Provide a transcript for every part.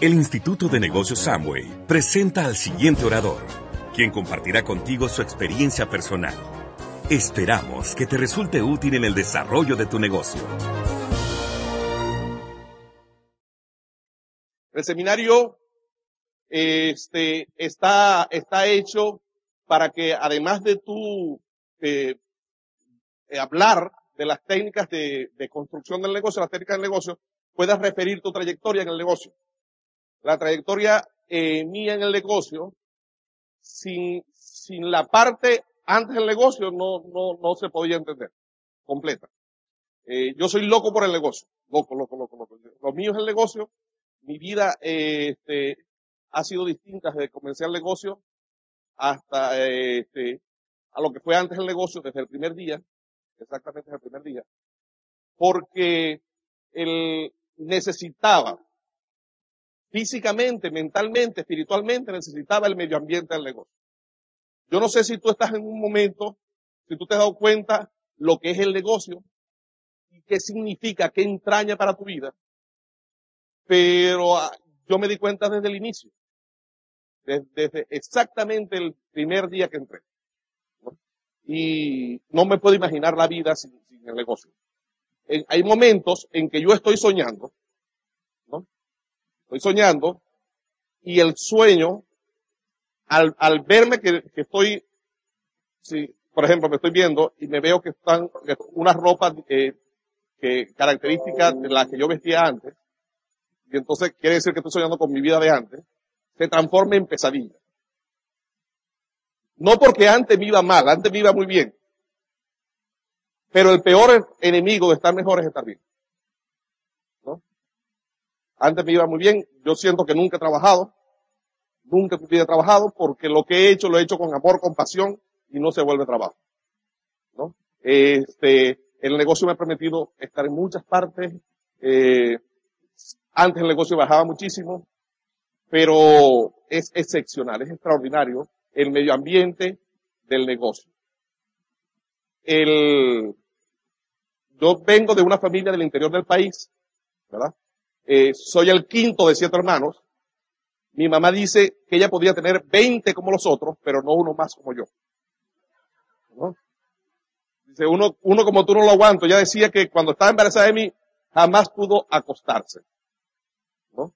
El Instituto de Negocios Samway presenta al siguiente orador, quien compartirá contigo su experiencia personal. Esperamos que te resulte útil en el desarrollo de tu negocio. El seminario este, está, está hecho para que además de tú eh, eh, hablar de las técnicas de, de, construcción del negocio, las técnicas del negocio, puedas referir tu trayectoria en el negocio. La trayectoria eh, mía en el negocio, sin, sin la parte antes del negocio, no, no, no se podía entender. Completa. Eh, yo soy loco por el negocio. Loco, loco, loco, loco. Lo mío es el negocio. Mi vida, eh, este, ha sido distinta desde que el negocio hasta, este, a lo que fue antes del negocio, desde el primer día exactamente el primer día, porque él necesitaba físicamente, mentalmente, espiritualmente, necesitaba el medio ambiente del negocio. Yo no sé si tú estás en un momento, si tú te has dado cuenta lo que es el negocio y qué significa, qué entraña para tu vida, pero ah, yo me di cuenta desde el inicio, desde, exactamente el primer día que entré y no me puedo imaginar la vida sin, el negocio. hay momentos en que yo estoy soñando. Estoy soñando y el sueño, al, verme que, que estoy, si, por ejemplo, me estoy viendo y me veo que están unas ropas eh, que características de las que yo vestía antes, y entonces quiere decir que estoy soñando con mi vida de antes, se transforma en pesadilla. No porque antes me iba mal, antes me iba muy bien. Pero el peor enemigo de estar mejor es estar bien. Antes me iba muy bien, yo siento que nunca he trabajado, nunca he trabajado porque lo que he hecho lo he hecho con amor, con pasión y no se vuelve trabajo. ¿No? Este, el negocio me ha permitido estar en muchas partes, eh, antes el negocio bajaba muchísimo, pero es excepcional, es extraordinario el medio ambiente del negocio. El, yo vengo de una familia del interior del país, ¿verdad? Eh, soy el quinto de siete hermanos. Mi mamá dice que ella podía tener 20 como los otros, pero no uno más como yo. ¿No? Dice, uno, uno como tú no lo aguanto. Ya decía que cuando estaba embarazada de mí, jamás pudo acostarse. ¿no?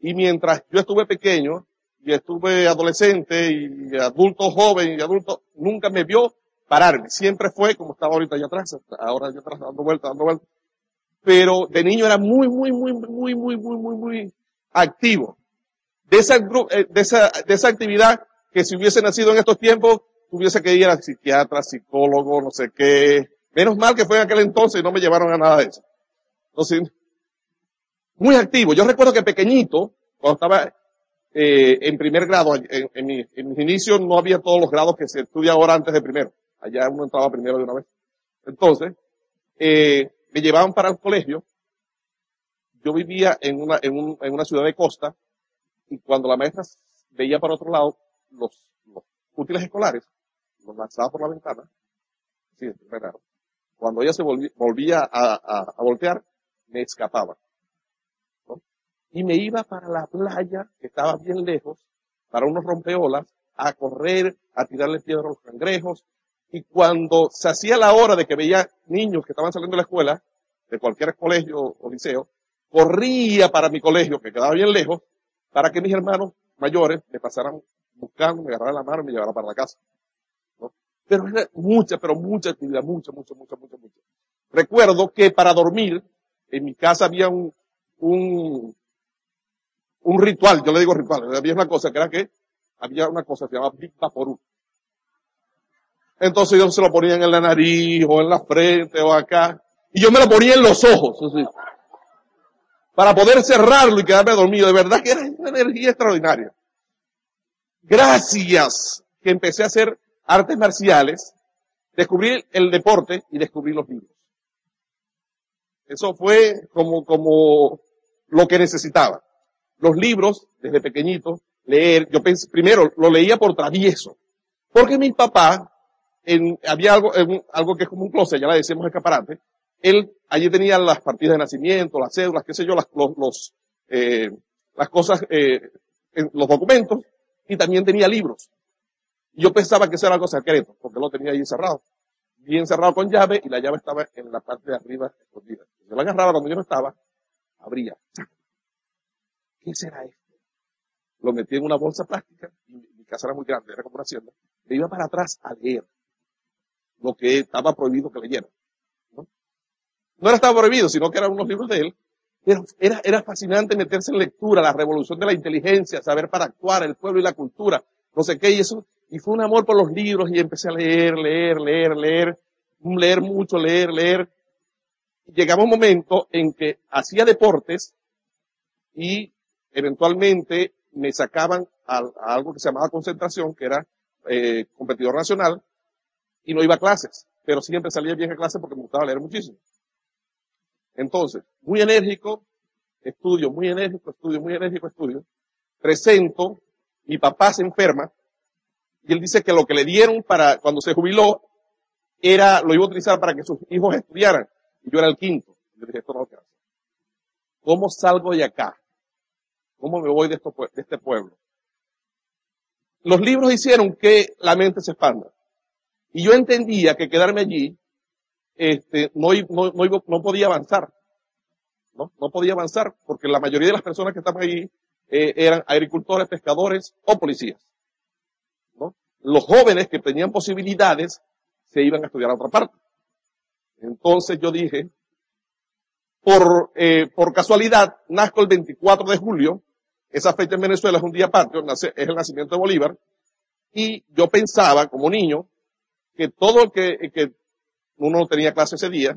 Y mientras yo estuve pequeño, y estuve adolescente y adulto joven y adulto, nunca me vio pararme. Siempre fue como estaba ahorita allá atrás, ahora allá atrás dando vueltas, dando vueltas. Pero de niño era muy, muy, muy, muy, muy, muy, muy, muy activo. De esa, eh, de esa, de esa actividad que si hubiese nacido en estos tiempos, tuviese que ir a psiquiatra, psicólogo, no sé qué. Menos mal que fue en aquel entonces y no me llevaron a nada de eso. Entonces, muy activo. Yo recuerdo que pequeñito, cuando estaba eh, en primer grado, en, en, en, mis inicios no había todos los grados que se estudia ahora antes de primero. Allá uno entraba primero de una vez. Entonces, eh, me llevaban para el colegio. Yo vivía en una, en, un, en una ciudad de costa y cuando la maestra veía para otro lado los, útiles escolares, los lanzaba por la ventana. Sí, grado. Cuando ella se volvía, volvía a, voltear, me escapaba y me iba para la playa, que estaba bien lejos, para unos rompeolas, a correr, a tirarle piedras a los cangrejos. Y cuando se hacía la hora de que veía niños que estaban saliendo de la escuela, de cualquier colegio o liceo, corría para mi colegio, que quedaba bien lejos, para que mis hermanos mayores me pasaran buscando, me agarraran la mano y me llevaran para la casa. Pero era mucha, pero mucha actividad, mucha, mucha, mucha, mucha, mucha. Recuerdo que para dormir, en mi casa había un, un, un ritual, yo le digo ritual, había una cosa que era que había una cosa que se llamaba Big Vaporú. Entonces yo se lo ponían en la nariz o en la frente o acá. Y yo me lo ponía en los ojos, para poder cerrarlo y quedarme dormido. De verdad que era una energía extraordinaria. Gracias que empecé a hacer artes marciales, descubrí el deporte y descubrí los libros. Eso fue como, como lo que necesitaba los libros desde pequeñito, leer. Yo pensé, primero lo leía por travieso. Porque mi papá, en, había algo, algo que es como un closet, ya le decimos escaparate. Él allí tenía las partidas de nacimiento, las cédulas, qué sé yo, las, los, los, eh, las cosas, eh, los documentos, y también tenía libros. Yo pensaba que eso era algo secreto, porque lo tenía ahí encerrado. Bien cerrado con llave, y la llave estaba en la parte de arriba escondida. Yo la agarraba cuando yo no estaba, abría. ¿Qué será esto? Lo metí en una bolsa plástica, y mi casa era muy grande, era como una hacienda. Me iba para atrás a leer lo que estaba prohibido que leyera. ¿no? era estaba prohibido, sino que eran unos libros de él. Pero era, era fascinante meterse en lectura, la revolución de la inteligencia, saber para actuar, el pueblo y la cultura, no sé qué, y eso, y fue un amor por los libros y empecé a leer, leer, leer, leer, leer mucho, leer, leer. Llegaba un momento en que hacía deportes y eventualmente me sacaban a, a algo que se llamaba concentración, que era eh, competidor nacional, y no iba a clases, pero siempre salía bien a clases porque me gustaba leer muchísimo. Entonces, muy enérgico, estudio, muy enérgico, estudio, muy enérgico, estudio. Presento, mi papá se enferma, y él dice que lo que le dieron para, cuando se jubiló, era, lo iba a utilizar para que sus hijos estudiaran. Y yo era el quinto. Yo dije, esto no lo. ¿Cómo salgo de acá? ¿Cómo me voy de, esto, de este pueblo? Los libros hicieron que la mente se expanda. Y yo entendía que quedarme allí, este, no, no, no, no podía avanzar. ¿no? no podía avanzar porque la mayoría de las personas que estaban allí eh, eran agricultores, pescadores o policías. ¿no? Los jóvenes que tenían posibilidades se iban a estudiar a otra parte. Entonces yo dije, por, eh, por casualidad, nazco el 24 de julio, esa fecha en Venezuela es un día patrio, es el nacimiento de Bolívar, y yo pensaba como niño que todo que, que uno no tenía clase ese día,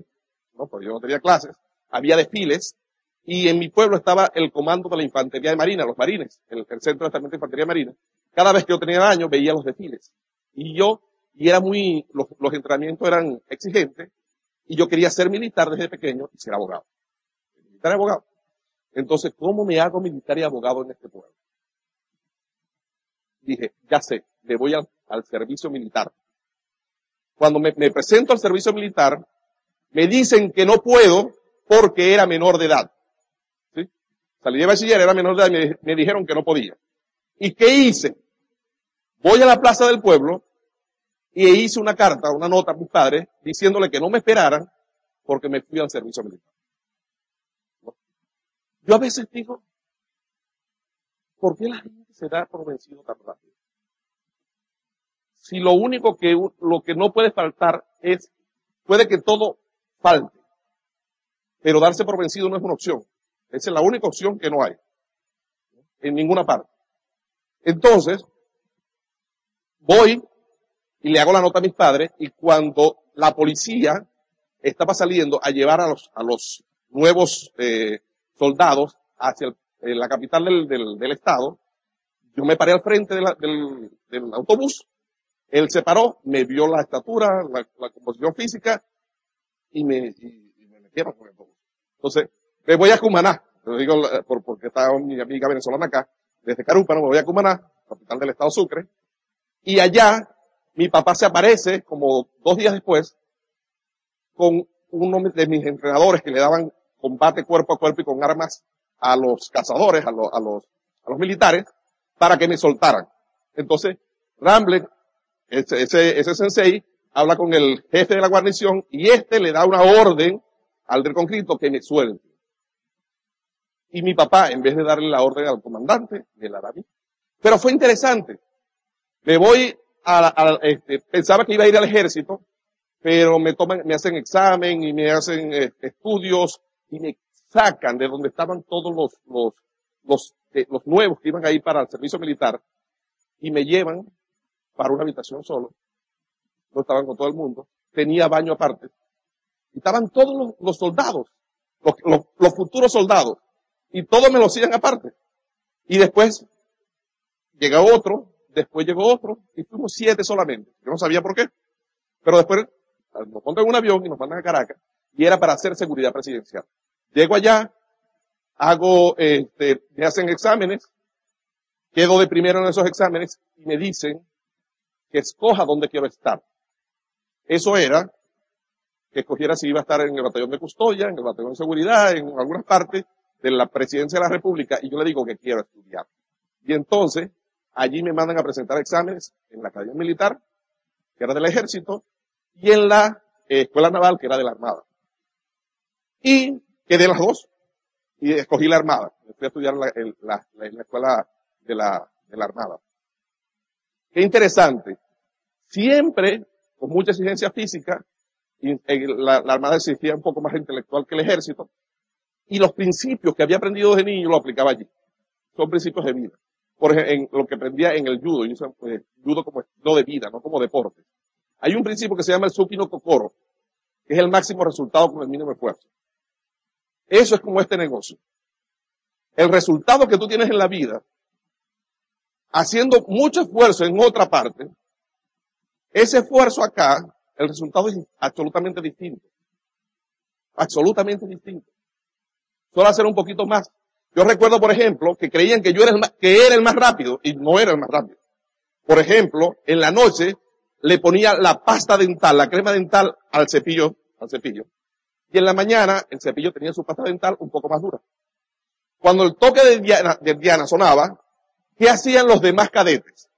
no, porque yo no tenía clases, había desfiles, y en mi pueblo estaba el comando de la infantería de marina, los marines, el, el centro de estamento de infantería marina. Cada vez que yo tenía años veía los desfiles. Y yo, y era muy, los, los entrenamientos eran exigentes, y yo quería ser militar desde pequeño y ser abogado. Militar y abogado. Entonces, ¿cómo me hago militar y abogado en este pueblo? Dije, ya sé, le voy al, al servicio militar. Cuando me, presento al servicio militar, me dicen que no puedo porque era menor de edad. ¿Sí? Salí de bachiller, era menor de edad me, me dijeron que no podía. ¿Y qué hice? Voy a la plaza del pueblo y hice una carta, una nota a mis padres diciéndole que no me esperaran porque me fui al servicio militar. Yo a veces digo, ¿por qué la gente se da por vencido tan rápido? Si lo único que, lo que no puede faltar es, puede que todo falte, pero darse por vencido no es una opción. Esa es la única opción que no hay. En ninguna parte. Entonces, voy y le hago la nota a mis padres y cuando la policía estaba saliendo a llevar a los, a los nuevos eh, soldados hacia el, la capital del, del, del, estado, yo me paré al frente de la, del, del, autobús, él se paró, me vio la estatura, la, la composición física y me, y, y me metieron con el autobús. Entonces, me voy a Cumaná, lo digo por, porque está mi amiga venezolana acá, desde Carúpano me voy a Cumaná, capital del estado Sucre, y allá mi papá se aparece como dos días después con uno de mis entrenadores que le daban combate cuerpo a cuerpo y con armas a los cazadores, a, los, a los, a los militares, para que me soltaran. Entonces, Ramble, ese, ese, ese sensei, habla con el jefe de la guarnición y este le da una orden al del concreto que me suelte. Y mi papá, en vez de darle la orden al comandante, me la da a mí. Pero fue interesante. Me voy a, a este, pensaba que iba a ir al ejército, pero me toman, me hacen examen y me hacen eh, estudios y me sacan de donde estaban todos los, los, los, eh, los nuevos que iban a ir para el servicio militar y me llevan para una habitación solo. No estaban con todo el mundo. Tenía baño aparte. Y estaban todos los, soldados, los, los, los, futuros soldados. Y todos me lo hacían aparte. Y después llega otro, después llegó otro, y fuimos siete solamente. Yo no sabía por qué. Pero después nos montan en un avión y nos mandan a Caracas y era para hacer seguridad presidencial. Llego allá, hago, este, me hacen exámenes, quedo de primero en esos exámenes y me dicen que escoja dónde quiero estar. Eso era que escogiera si iba a estar en el batallón de custodia, en el batallón de seguridad, en algunas partes, de la presidencia de la República y yo le digo que quiero estudiar. Y entonces, allí me mandan a presentar exámenes en la Academia Militar, que era del Ejército, y en la eh, Escuela Naval, que era de la Armada. Y quedé las dos, y escogí la Armada. Fui a estudiar en la, Escuela de la, de la Armada. Qué interesante. Siempre, con mucha exigencia física, y, la, Armada exigía un poco más intelectual que el Ejército, y los principios que había aprendido desde niño lo aplicaba allí. Son principios de vida. Por ejemplo, en lo que aprendía en el judo, yo pues, judo como no de vida, no como deporte. Hay un principio que se llama el supino kokoro, que es el máximo resultado con el mínimo esfuerzo. Eso es como este negocio. El resultado que tú tienes en la vida, haciendo mucho esfuerzo en otra parte, ese esfuerzo acá, el resultado es absolutamente distinto. Absolutamente distinto solo hacer un poquito más. Yo recuerdo, por ejemplo, que creían que yo era el más, que era el más rápido y no era el más rápido. Por ejemplo, en la noche le ponía la pasta dental, la crema dental al cepillo, al cepillo. Y en la mañana el cepillo tenía su pasta dental un poco más dura. Cuando el toque de Diana, de Diana sonaba, ¿qué hacían los demás cadetes?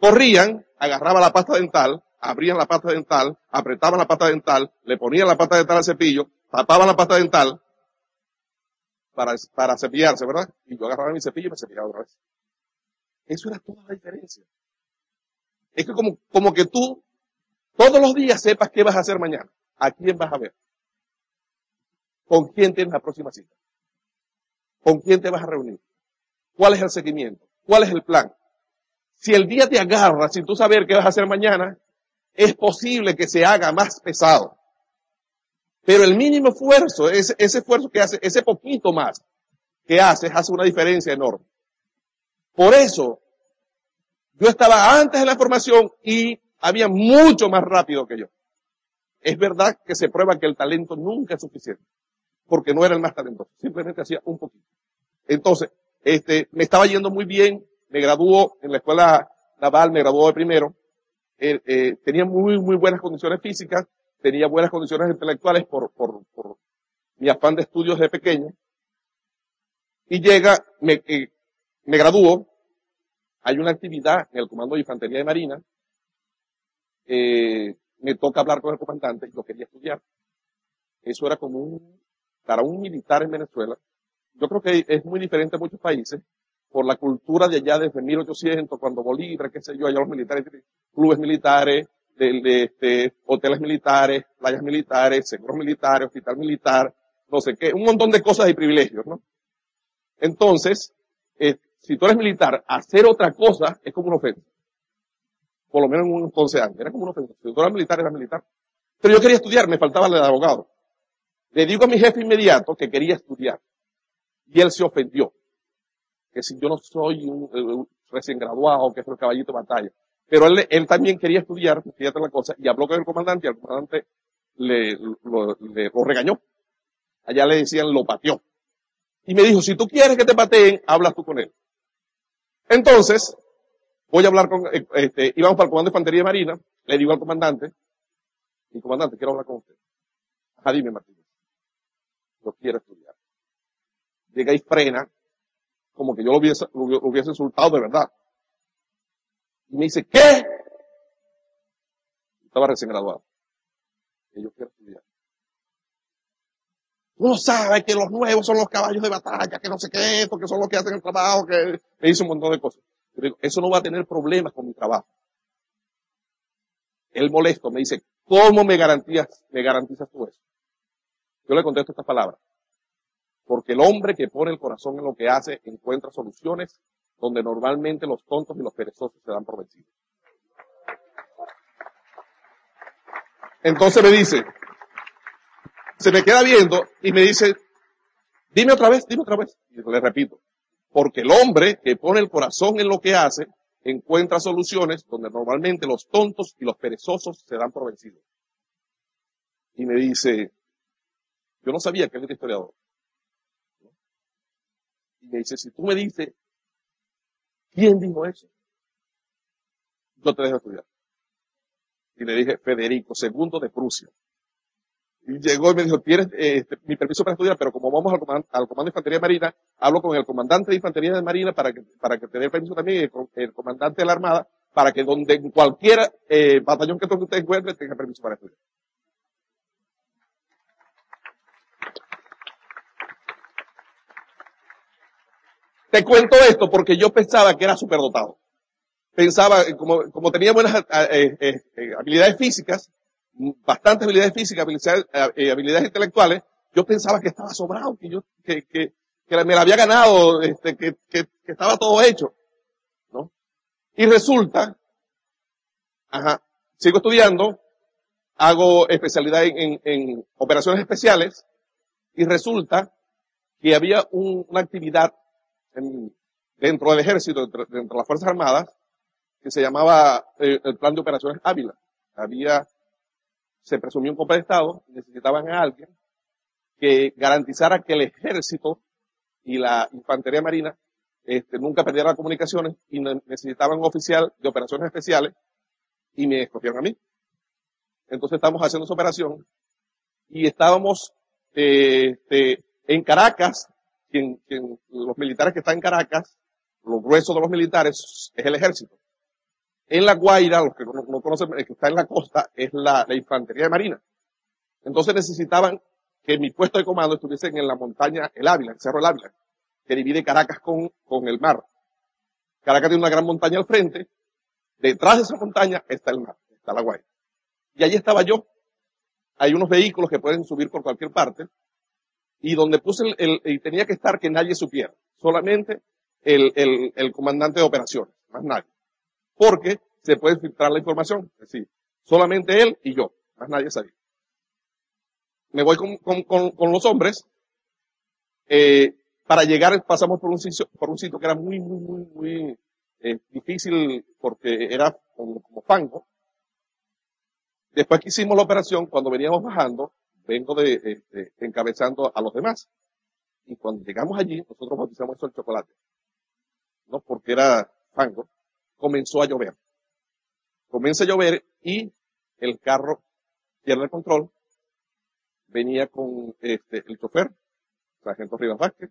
Corrían, agarraban la pasta dental, abrían la pasta dental, apretaban la pasta dental, le ponían la pasta dental al cepillo, tapaban la pasta dental, para, para cepillarse, ¿verdad? Y yo agarraba mi cepillo y me cepillaba otra vez. Eso era toda la diferencia. Es que como, como que tú todos los días sepas qué vas a hacer mañana, a quién vas a ver, con quién tienes la próxima cita, con quién te vas a reunir, cuál es el seguimiento, cuál es el plan. Si el día te agarra sin tú saber qué vas a hacer mañana, es posible que se haga más pesado. Pero el mínimo esfuerzo, ese, ese esfuerzo que hace, ese poquito más que haces, hace una diferencia enorme. Por eso, yo estaba antes de la formación y había mucho más rápido que yo. Es verdad que se prueba que el talento nunca es suficiente, porque no era el más talentoso, simplemente hacía un poquito. Entonces, este, me estaba yendo muy bien, me graduó en la escuela naval, me graduó de primero, eh, eh, tenía muy, muy buenas condiciones físicas, tenía buenas condiciones intelectuales por, por, mi afán de estudios de pequeño. Y llega, me, eh, me graduó, hay una actividad en el Comando de Infantería de Marina, eh, me toca hablar con el comandante, yo quería estudiar. Eso era como un, para un militar en Venezuela. Yo creo que es muy diferente en muchos países, por la cultura de allá desde 1800, cuando Bolívar, qué sé yo, allá los militares, clubes militares, de, este, hoteles militares, playas militares, seguros militares, hospital militar, no sé qué, un montón de cosas y privilegios, ¿no? Entonces, eh, si tú eres militar, hacer otra cosa es como una ofensa. Por lo menos en unos 11 años, era como una ofensa. Si tú eras militar, eras militar. Pero yo quería estudiar, me faltaba el de abogado. Le digo a mi jefe inmediato que quería estudiar. Y él se ofendió. Que si yo no soy un, recién graduado, que es el caballito de batalla. Pero él, también quería estudiar, fíjate la cosa, y habló con el comandante y el comandante le, lo, le, lo regañó. Allá le decían, lo pateó. Y me dijo, si tú quieres que te pateen, hablas tú con él. Entonces, voy a hablar con, eh, este, íbamos para el comando de infantería marina, le digo al comandante, mi comandante, quiero hablar con usted. Ajá, dime Martínez. Yo quiero estudiar. Llega y frena, como que yo lo hubiese, lo hubiese insultado de verdad. Y me dice, ¿qué? Estaba recién graduado. Y yo quiero estudiar. Uno sabe que los nuevos son los caballos de batalla, que no sé qué, porque son los que hacen el trabajo, que me dice un montón de cosas. Yo digo, eso no va a tener problemas con mi trabajo. Él molesto me dice, ¿cómo me garantizas, me garantizas tú eso? Yo le contesto estas palabras. Porque el hombre que pone el corazón en lo que hace encuentra soluciones donde normalmente los tontos y los perezosos se dan por vencidos. Entonces me dice, se me queda viendo y me dice, dime otra vez, dime otra vez. Y le repito, porque el hombre que pone el corazón en lo que hace, encuentra soluciones donde normalmente los tontos y los perezosos se dan por vencidos. Y me dice, yo no sabía que él era historiador. Y me dice, si tú me dices ¿Quién dijo eso? Yo te dejo estudiar. Y le dije, Federico II de Prusia. Y llegó y me dijo, tienes este, mi permiso para estudiar, pero como vamos al, al, Comando de Infantería Marina, hablo con el comandante de Infantería de Marina para que, para que te dé permiso también, el, comandante de la Armada, para que donde en cualquier eh, batallón que usted encuentre tenga permiso para estudiar. Te cuento esto porque yo pensaba que era superdotado. Pensaba, como, como tenía buenas eh, eh, eh, habilidades físicas, bastantes habilidades físicas, habilidades, intelectuales, yo pensaba que estaba sobrado, que yo, que, que, me la había ganado, este, que, que, que, estaba todo hecho, ¿no? Y resulta, ajá, sigo estudiando, hago especialidad en, en, operaciones especiales, y resulta que había una actividad dentro del ejército, dentro, de las Fuerzas Armadas, que se llamaba eh, el Plan de Operaciones Ávila. Había, se presumió un golpe de Estado, necesitaban a alguien que garantizara que el ejército y la infantería marina este, nunca perdieran comunicaciones y necesitaban un oficial de operaciones especiales y me escogieron a mí. Entonces estamos haciendo esa operación y estábamos eh, este, en Caracas quien, los militares que están en Caracas, los gruesos de los militares es el ejército. En La Guaira, los que no, conocen, el que está en la costa, es la, la, infantería de marina. Entonces necesitaban que mi puesto de comando estuviese en la montaña El Ávila, el Cerro El Ávila, que divide Caracas con, con el mar. Caracas tiene una gran montaña al frente, detrás de esa montaña está el mar, está la Guaira. Y allí estaba yo. Hay unos vehículos que pueden subir por cualquier parte, y donde puse el, y tenía que estar que nadie supiera, solamente el, el, el comandante de operaciones, más nadie. Porque se puede filtrar la información, es decir, solamente él y yo, más nadie sabía. Me voy con, con, con, con los hombres, eh, para llegar pasamos por un sitio, por un sitio que era muy, muy, muy, muy eh, difícil porque era como, como fango. Después que hicimos la operación, cuando veníamos bajando, vengo de, encabezando a los demás. Y cuando llegamos allí, nosotros bautizamos eso el chocolate. ¿No? Porque era fango. Comenzó a llover. Comienza a llover y el carro pierde el control. Venía con este, el chofer, sargento Rivas Vázquez,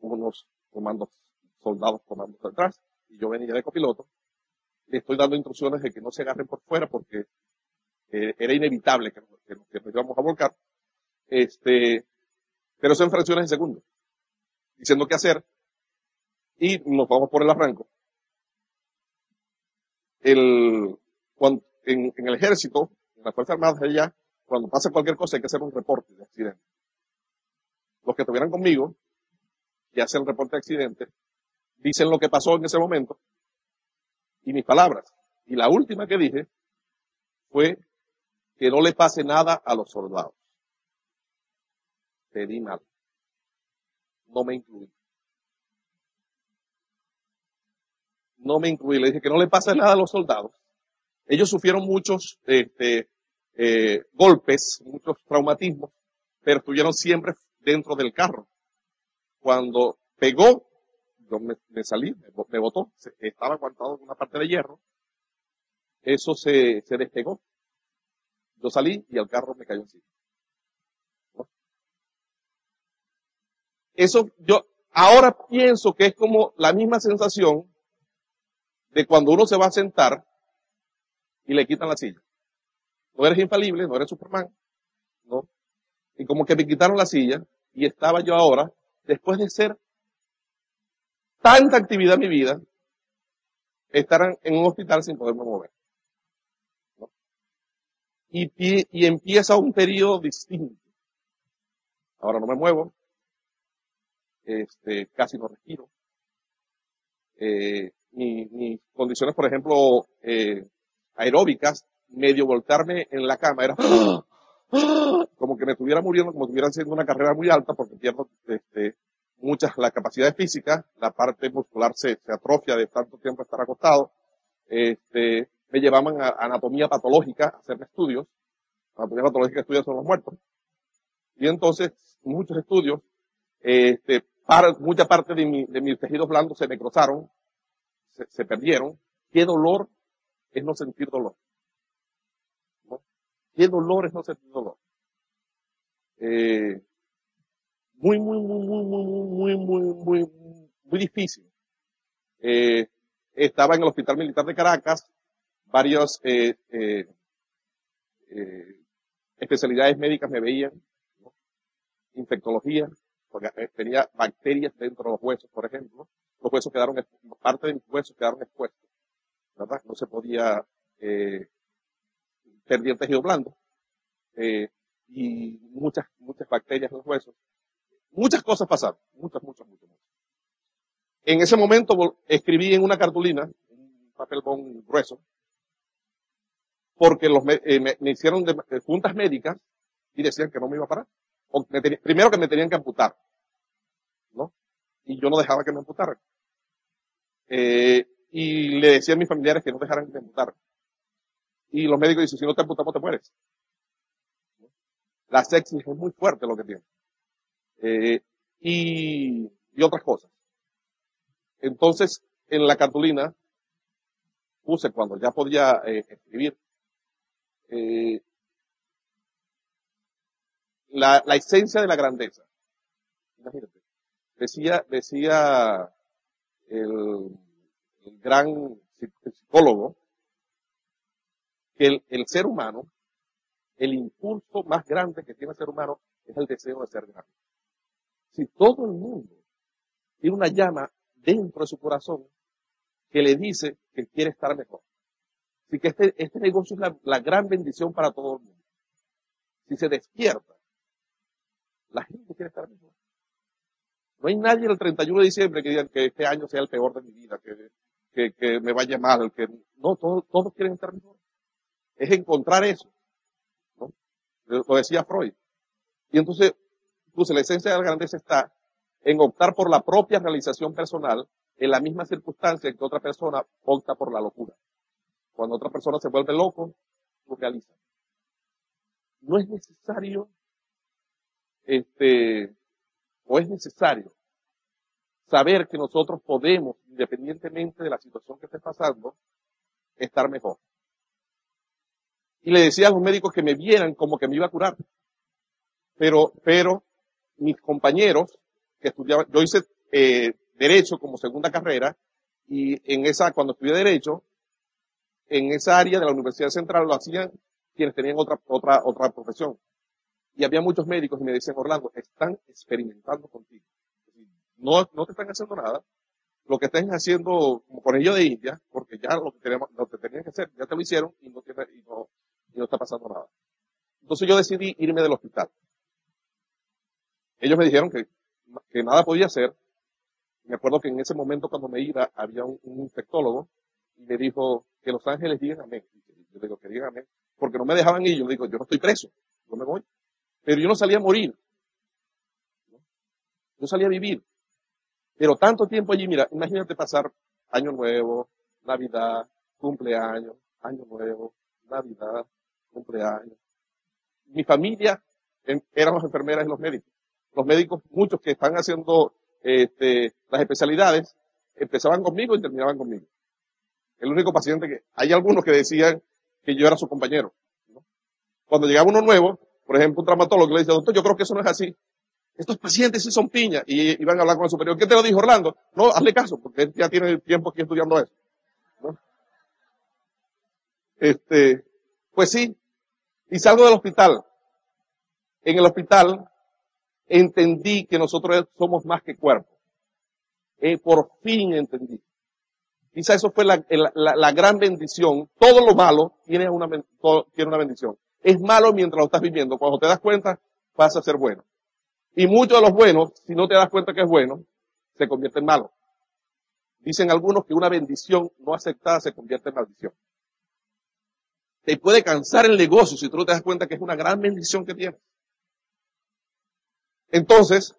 unos comandos, soldados comandos atrás, y yo venía de copiloto. Le estoy dando instrucciones de que no se agarren por fuera porque era inevitable que, que, nos íbamos a volcar, este, pero son fracciones de segundo, diciendo qué hacer, y nos vamos por el arranco. El, cuando, en, el ejército, en las Fuerzas Armadas allá, cuando pasa cualquier cosa hay que hacer un reporte de accidente. Los que estuvieran conmigo, que hacen el reporte de accidente, dicen lo que pasó en ese momento y mis palabras. Y la última que dije fue que no le pase nada a los soldados. Pedí mal. No me incluí. No me incluí. Le dije que no le pase nada a los soldados. Ellos sufrieron muchos este, eh, golpes, muchos traumatismos, pero estuvieron siempre dentro del carro. Cuando pegó, yo me, salí, me, botó, estaba aguantado en una parte de hierro, eso se despegó yo salí y el carro me cayó encima. Eso yo ahora pienso que es como la misma sensación de cuando uno se va a sentar y le quitan la silla. No eres infalible, no eres Superman, ¿no? Y como que me quitaron la silla y estaba yo ahora, después de ser tanta actividad en mi vida, estar en un hospital sin poderme mover y, y empieza un periodo distinto. Ahora no me muevo, este, casi no respiro. Eh, condiciones, por ejemplo, eh, aeróbicas, medio voltarme en la cama era como que me estuviera muriendo, como estuviera haciendo una carrera muy alta porque pierdo este, muchas las capacidades físicas, la parte muscular se, se atrofia de tanto tiempo estar acostado, este, me llevaban a anatomía patológica a hacerme estudios. Anatomía patológica estudia son los muertos. Y entonces, muchos estudios, este, para, mucha parte de, mi, de mis tejidos blandos se necrosaron, se, se perdieron. ¿Qué dolor es no sentir dolor? ¿Qué dolor es no sentir dolor? eh, muy, muy, muy, muy, muy, muy, muy, muy, muy, muy difícil. Eh, estaba en el Hospital Militar de Caracas, varias eh, eh, eh, especialidades médicas me veían, ¿no? infectología, porque eh, tenía bacterias dentro de los huesos, por ejemplo. Los huesos quedaron, parte de mis huesos quedaron expuestos, ¿verdad? No se podía eh, perder tejido blando. Eh, y muchas, muchas bacterias en los huesos. Muchas cosas pasaron, muchas, muchas, muchas. muchas. En ese momento escribí en una cartulina, un papel con grueso, porque los, eh, me, me, hicieron de, de juntas médicas y decían que no me iba a parar. Tenía, primero que me tenían que amputar, ¿no? Y yo no dejaba que me amputaran. Eh, y le decía a mis familiares que no dejaran de amputar. Y los médicos dicen, si no te amputamos te mueres. La sexy es muy fuerte lo que tiene. Eh, y, otras cosas. Entonces, en la cartulina puse cuando ya podía eh, escribir eh, la, la, esencia de la grandeza. Imagínate. Decía, decía el, gran psicólogo que el, el, ser humano, el impulso más grande que tiene el ser humano es el deseo de ser grande. Si todo el mundo tiene una llama dentro de su corazón que le dice que quiere estar mejor. Así que este, este negocio es la, gran bendición para todo el mundo. Si se despierta, la gente quiere estar mejor. No hay nadie el 31 de diciembre que diga que este año sea el peor de mi vida, que, que, que me vaya mal, que no, todos, todos quieren estar mejor. Es encontrar eso. ¿no? Lo decía Freud. Y entonces, pues la esencia de la grandeza está en optar por la propia realización personal en la misma circunstancia en que otra persona opta por la locura. Cuando otra persona se vuelve loco, lo realiza. No es necesario, este, o es necesario saber que nosotros podemos, independientemente de la situación que esté pasando, estar mejor. Y le decía a los médicos que me vieran como que me iba a curar. Pero, pero, mis compañeros que estudiaban, yo hice eh, derecho como segunda carrera y en esa, cuando estudié derecho, en esa área de la Universidad Central lo hacían quienes tenían otra, otra, otra profesión. Y había muchos médicos y me decían, Orlando, están experimentando contigo. No, no te están haciendo nada. Lo que están haciendo con ellos de India, porque ya lo que, tenemos, lo que tenían que hacer, ya te lo hicieron y no, tiene, y no, y no está pasando nada. Entonces yo decidí irme del hospital. Ellos me dijeron que, que nada podía hacer. Me acuerdo que en ese momento cuando me iba había un, un infectólogo y me dijo que los ángeles digan amén. Yo digo que digan amén. Porque no me dejaban ir. Yo digo, yo no estoy preso. Yo me voy. Pero yo no salía a morir. Yo salía a vivir. Pero tanto tiempo allí, mira, imagínate pasar año nuevo, Navidad, cumpleaños, año nuevo, Navidad, cumpleaños. Mi familia eran las enfermeras y los médicos. Los médicos, muchos que están haciendo este, las especialidades, empezaban conmigo y terminaban conmigo. El único paciente que, hay algunos que decían que yo era su compañero. Cuando llegaba uno nuevo, por ejemplo, un traumatólogo le dice, doctor, yo creo que eso no es así. Estos pacientes sí son piñas. Y iban a hablar con el superior. ¿Qué te lo dijo Orlando? No, hazle caso, porque él ya tiene tiempo aquí estudiando eso. ¿no? Este, pues sí. Y salgo del hospital. En el hospital entendí que nosotros somos más que cuerpo. Eh, por fin entendí. Quizá eso fue la, la, gran bendición. Todo lo malo tiene una, tiene una bendición. Es malo mientras lo estás viviendo. Cuando te das cuenta, pasa a ser bueno. Y muchos de los buenos, si no te das cuenta que es bueno, se convierte en malo. Dicen algunos que una bendición no aceptada se convierte en maldición. Te puede cansar el negocio si tú no te das cuenta que es una gran bendición que tienes. Entonces,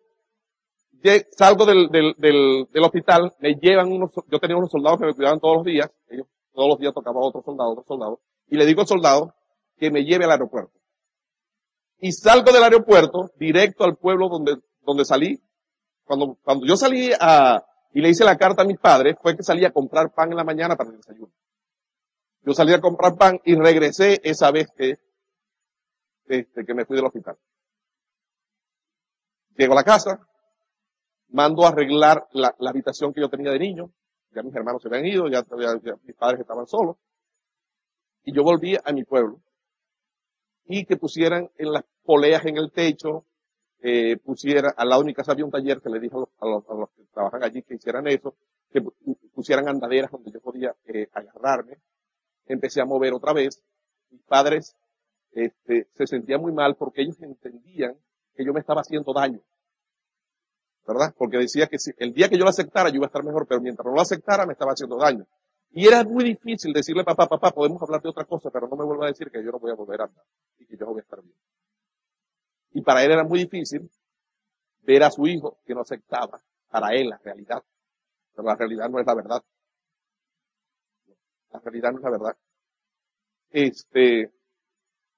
salgo del, del, del, del, hospital, me llevan unos, yo tenía unos soldados que me cuidaban todos los días, ellos todos los días tocaba otro soldado, otro soldado, y le digo al soldado que me lleve al aeropuerto. Y salgo del aeropuerto directo al pueblo donde, donde salí. Cuando, cuando yo salí a, y le hice la carta a mis padres, fue que salí a comprar pan en la mañana para el desayuno. Yo salí a comprar pan y regresé esa vez que, este, que me fui del hospital. Llego a la casa, mando a arreglar la, habitación que yo tenía de niño, ya mis hermanos se habían ido, ya, mis padres estaban solos, y yo volví a mi pueblo, y que pusieran en las poleas en el techo, eh, pusiera, al lado de mi casa había un taller que le dije a los, que trabajan allí que hicieran eso, que pusieran andaderas donde yo podía eh, agarrarme. Empecé a mover otra vez. Mis padres este, se sentían muy mal porque ellos entendían que yo me estaba haciendo daño. ¿Verdad? Porque decía que si, el día que yo lo aceptara yo iba a estar mejor, pero mientras no lo aceptara me estaba haciendo daño. Y era muy difícil decirle, papá, papá, podemos hablar de otra cosa, pero no me vuelva a decir que yo no voy a volver a andar y que yo voy a estar bien. Y para él era muy difícil ver a su hijo que no aceptaba para él la realidad. Pero la realidad no es la verdad. La realidad no es la verdad. Este,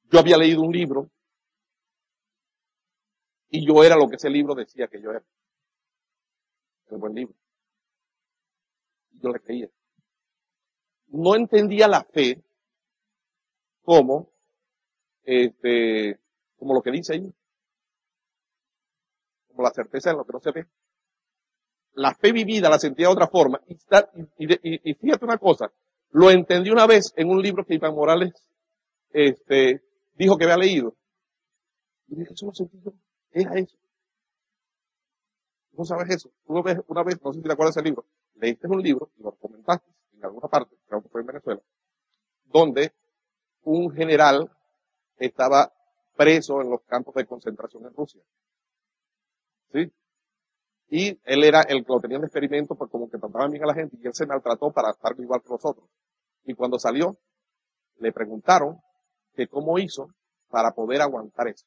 yo había leído un libro y yo era lo que ese libro decía que yo era. Un buen libro. Yo le creía. No entendía la fe como, este, como lo que dice ahí como la certeza en lo que no se ve. La fe vivida la sentía de otra forma. Y, y, fíjate una cosa, lo entendí una vez en un libro que Iván Morales este, dijo que había leído. Y dije, eso lo sentí yo. Era eso. ¿No sabes eso? Tú lo ves una vez, no sé si te acuerdas ese libro. Leíste un libro, y lo comentaste en alguna parte, creo que fue en Venezuela, donde un general estaba preso en los campos de concentración en Rusia. ¿sí? Y él era el que lo tenía de experimento, pues como que trataba bien a la gente y él se maltrató para estar igual que nosotros. Y cuando salió, le preguntaron que cómo hizo para poder aguantar eso.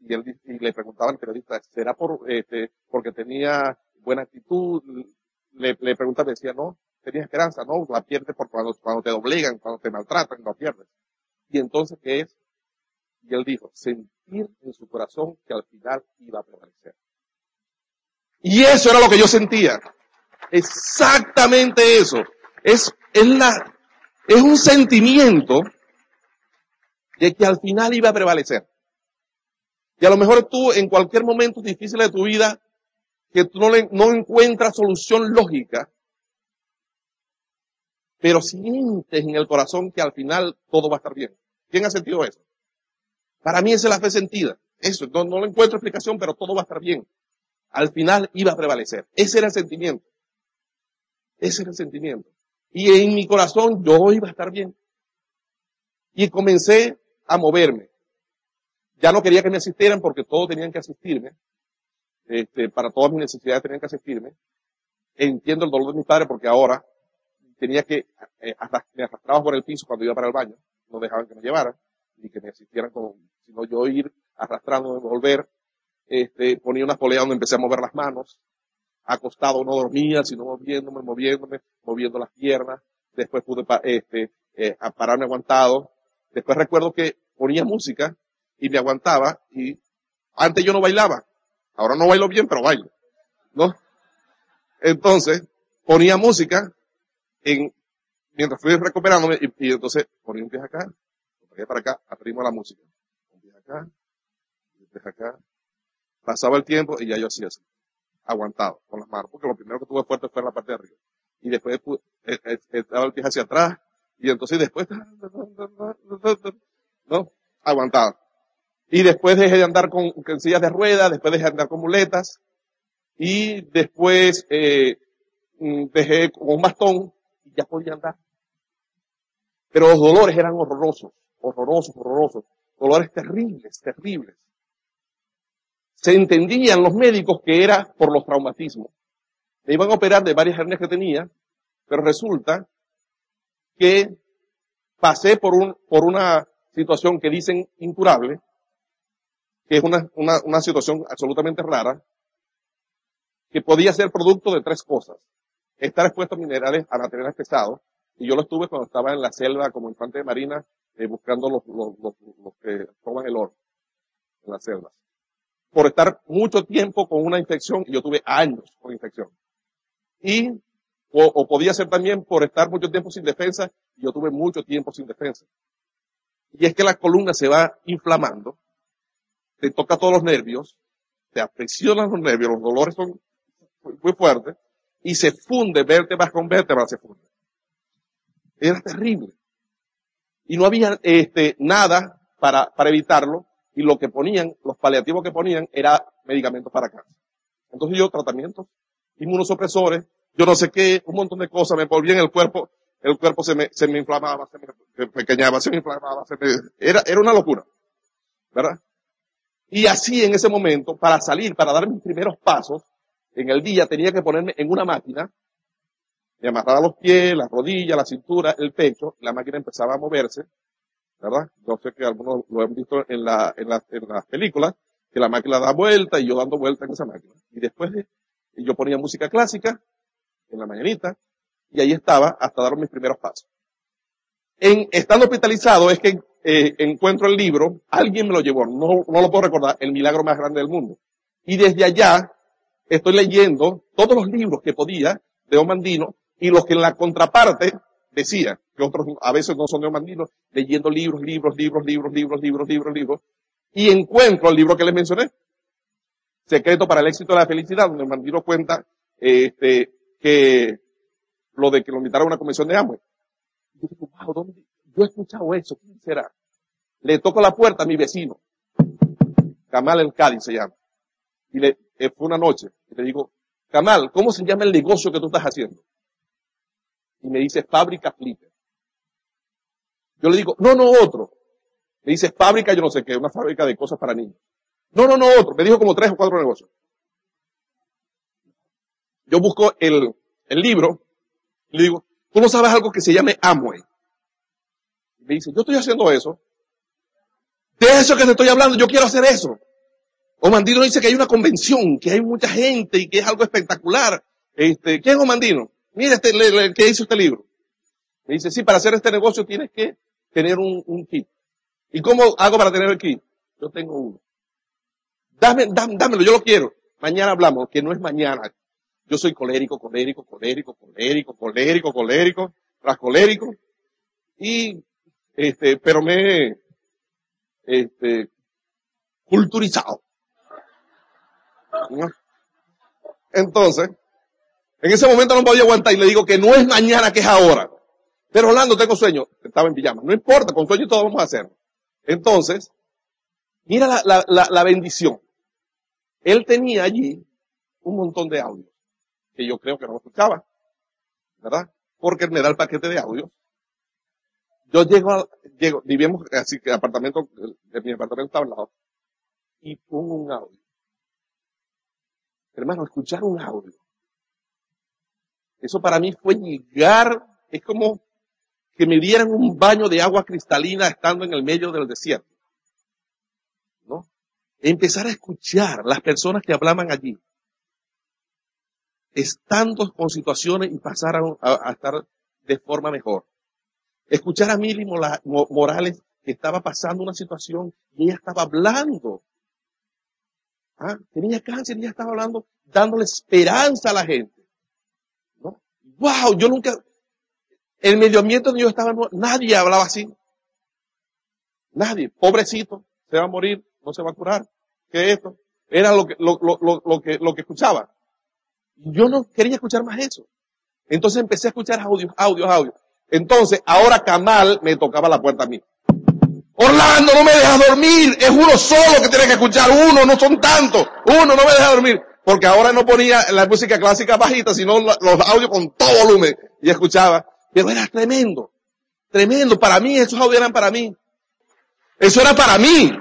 Y, él, y le preguntaban al periodista, ¿será por, este, porque tenía buena actitud? Le, le preguntaba, decía, no, tenía esperanza, no, la pierdes por cuando, cuando te doblegan, cuando te maltratan, la pierdes. Y entonces, ¿qué es? Y él dijo, sentir en su corazón que al final iba a prevalecer. Y eso era lo que yo sentía. Exactamente eso. Es, es la, es un sentimiento de que al final iba a prevalecer. Y a lo mejor tú en cualquier momento difícil de tu vida, que tú no, le, encuentras solución lógica, pero sientes en el corazón que al final todo va a estar bien. ¿Quién ha sentido eso? Para mí esa es la fe sentida. Eso, no, no encuentro explicación, pero todo va a estar bien. Al final iba a prevalecer. Ese era el sentimiento. Ese era el sentimiento. Y en mi corazón yo iba a estar bien. Y comencé a moverme. Ya no quería que me asistieran porque todos tenían que asistirme. Este, para todas mis necesidades tenían que asistirme. Entiendo el dolor de mi padre porque ahora tenía que, eh, me arrastraba por el piso cuando iba para el baño. No dejaban que me llevara ni que me asistieran con, sino yo ir arrastrándome, volver, este, ponía unas poleas donde empecé a mover las manos, acostado no dormía, sino moviéndome, moviéndome, moviendo las piernas, después pude, este, eh, pararme aguantado, después recuerdo que ponía música y me aguantaba y antes yo no bailaba, ahora no bailo bien, pero bailo, ¿no? Entonces, ponía música en, mientras fui recuperándome y, entonces ponía un pie acá, para acá, aprimo la música. Un acá, un acá. Pasaba el tiempo y ya yo hacía así. Aguantado, con las manos. Porque lo primero que tuve fuerte fue la parte de arriba. Y después eh, eh, estaba el pie hacia atrás. Y entonces después, ¿no? Aguantado. Y después dejé de andar con, con sillas de ruedas, después dejé de andar con muletas. Y después, eh, mm, dejé con un bastón y ya podía andar. Pero los dolores eran horrorosos horrorosos, horrorosos, dolores terribles, terribles. Se entendían los médicos que era por los traumatismos. Me iban a operar de varias hernias que tenía, pero resulta que pasé por, un, por una situación que dicen incurable, que es una, una, una situación absolutamente rara, que podía ser producto de tres cosas. Estar expuesto a minerales, a materiales pesados, y yo lo estuve cuando estaba en la selva como infante de marina eh, buscando los, los, los, que toman el oro en las selvas. Por estar mucho tiempo con una infección, y yo tuve años con infección. Y, o, o, podía ser también por estar mucho tiempo sin defensa, y yo tuve mucho tiempo sin defensa. Y es que la columna se va inflamando, te toca todos los nervios, te aprisionan los nervios, los dolores son muy fuertes, y se funde vértebra con vértebra, se funde. Era terrible. Y no había este, nada para, para evitarlo, y lo que ponían, los paliativos que ponían, era medicamentos para cáncer. Entonces yo tratamientos, inmunosupresores, yo no sé qué, un montón de cosas, me volvían el cuerpo, el cuerpo se me, se me inflamaba, se me pequeñaba, se me inflamaba, se me, era, era una locura. ¿Verdad? Y así en ese momento, para salir, para dar mis primeros pasos, en el día tenía que ponerme en una máquina, me amarraba los pies, las rodillas, la cintura, el pecho, la máquina empezaba a moverse, ¿verdad? Yo sé que algunos lo han visto en, la, en, la, en las películas, que la máquina da vuelta y yo dando vuelta en esa máquina. Y después de, yo ponía música clásica en la mañanita y ahí estaba hasta dar mis primeros pasos. En, estando hospitalizado es que eh, encuentro el libro, alguien me lo llevó, no, no lo puedo recordar, El milagro más grande del mundo. Y desde allá estoy leyendo todos los libros que podía de Omandino y los que en la contraparte decía, que otros a veces no son de Omandino, leyendo libros, libros, libros, libros, libros, libros, libros, libros, y encuentro el libro que les mencioné, Secreto para el éxito de la felicidad, donde Omandino cuenta este, que lo de que lo invitaron a una convención de Amway. Yo digo, wow, ¿dónde? Yo he escuchado eso, ¿quién será? Le toco la puerta a mi vecino, Kamal El Cádiz se llama, y le, eh, fue una noche, y le digo, Kamal, ¿cómo se llama el negocio que tú estás haciendo? Y me dice, fábrica Flipper. Yo le digo, no, no, otro. Me dice, fábrica, yo no sé qué, una fábrica de cosas para niños. No, no, no, otro. Me dijo como tres o cuatro negocios. Yo busco el, el libro, y le digo, tú no sabes algo que se llame Amway. Me dice, yo estoy haciendo eso. De eso que te estoy hablando, yo quiero hacer eso. Omandino dice que hay una convención, que hay mucha gente y que es algo espectacular. Este, ¿quién es Omandino? Mira este, le, que hizo este libro. Me dice, sí, para hacer este negocio tienes que tener un, kit. ¿Y cómo hago para tener el kit? Yo tengo uno. Dame, dame, dámelo, yo lo quiero. Mañana hablamos, que no es mañana. Yo soy colérico, colérico, colérico, colérico, colérico, colérico, tras colérico. Y, este, pero me, este, culturizado. Entonces, en ese momento no podía aguantar y le digo que no es mañana, que es ahora. Pero Orlando, tengo sueño. Estaba en pijama. No importa, con sueño todo vamos a hacer. Entonces, mira la, la, la, bendición. Él tenía allí un montón de audios que yo creo que no escuchaba. ¿Verdad? Porque él me da el paquete de audios. Yo llego, a, llego, vivíamos así que el apartamento, de mi apartamento estaba al lado. Y pongo un audio. Hermano, escuchar un audio. Eso para mí fue llegar, es como que me dieran un baño de agua cristalina estando en el medio del desierto. ¿No? Empezar a escuchar las personas que hablaban allí. Estando con situaciones y pasar a, estar de forma mejor. Escuchar a Mili Morales que estaba pasando una situación y ella estaba hablando ¿Ah? Tenía cáncer y ya estaba hablando, dándole esperanza a la gente. ¿No? Wow, yo nunca, el medio ambiente donde yo estaba, nadie hablaba así. Nadie. Pobrecito, se va a morir, no se va a curar. ¿Qué es esto? Era lo que, lo, lo, lo, que, lo que escuchaba. Yo no quería escuchar más eso. Entonces empecé a escuchar audios, audios, audios. Entonces, ahora Kamal me tocaba la puerta a mí. Orlando, no me dejas dormir. Es uno solo que tiene que escuchar. Uno, no son tantos. Uno no me deja dormir. Porque ahora no ponía la música clásica bajita, sino los audios con todo volumen. Y escuchaba. Pero era tremendo. Tremendo. Para mí, esos audios eran para mí. Eso era para mí.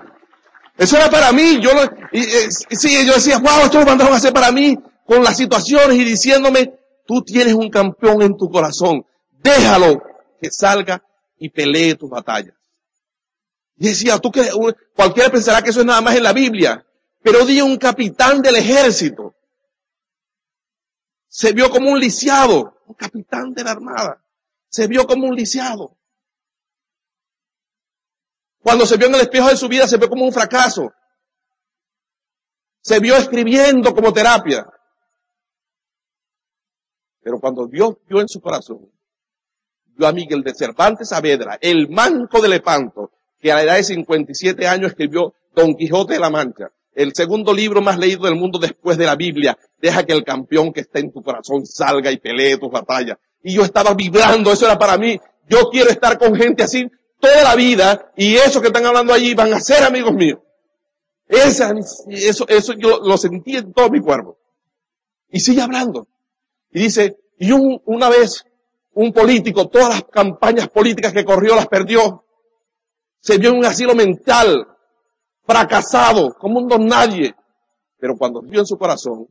Eso era para mí. Yo y, sí, yo decía, wow, esto lo mandaron a hacer para mí. Con las situaciones y diciéndome, tú tienes un campeón en tu corazón. Déjalo que salga y pelee tus batallas. Y decía, tú que cualquiera pensará que eso es nada más en la Biblia. Pero di un capitán del ejército. Se vio como un lisiado, un capitán de la armada. Se vio como un lisiado. Cuando se vio en el espejo de su vida, se vio como un fracaso. Se vio escribiendo como terapia. Pero cuando Dios vio en su corazón, vio a Miguel de Cervantes Saavedra, el manco de Lepanto, que a la edad de 57 años escribió Don Quijote de la Mancha. el segundo libro más leído del mundo después de la Biblia. Deja que el campeón que está en tu corazón salga y pelee tus batallas. Y yo estaba vibrando, eso era para mí. Yo quiero estar con gente así toda la vida y eso que están hablando allí van a ser amigos míos. Esa, eso, eso yo lo sentí en todo mi cuerpo. Y sigue hablando. Y dice, y un, una vez un político, todas las campañas políticas que corrió las perdió. Se vio en un asilo mental, fracasado, como un don nadie. Pero cuando vio en su corazón,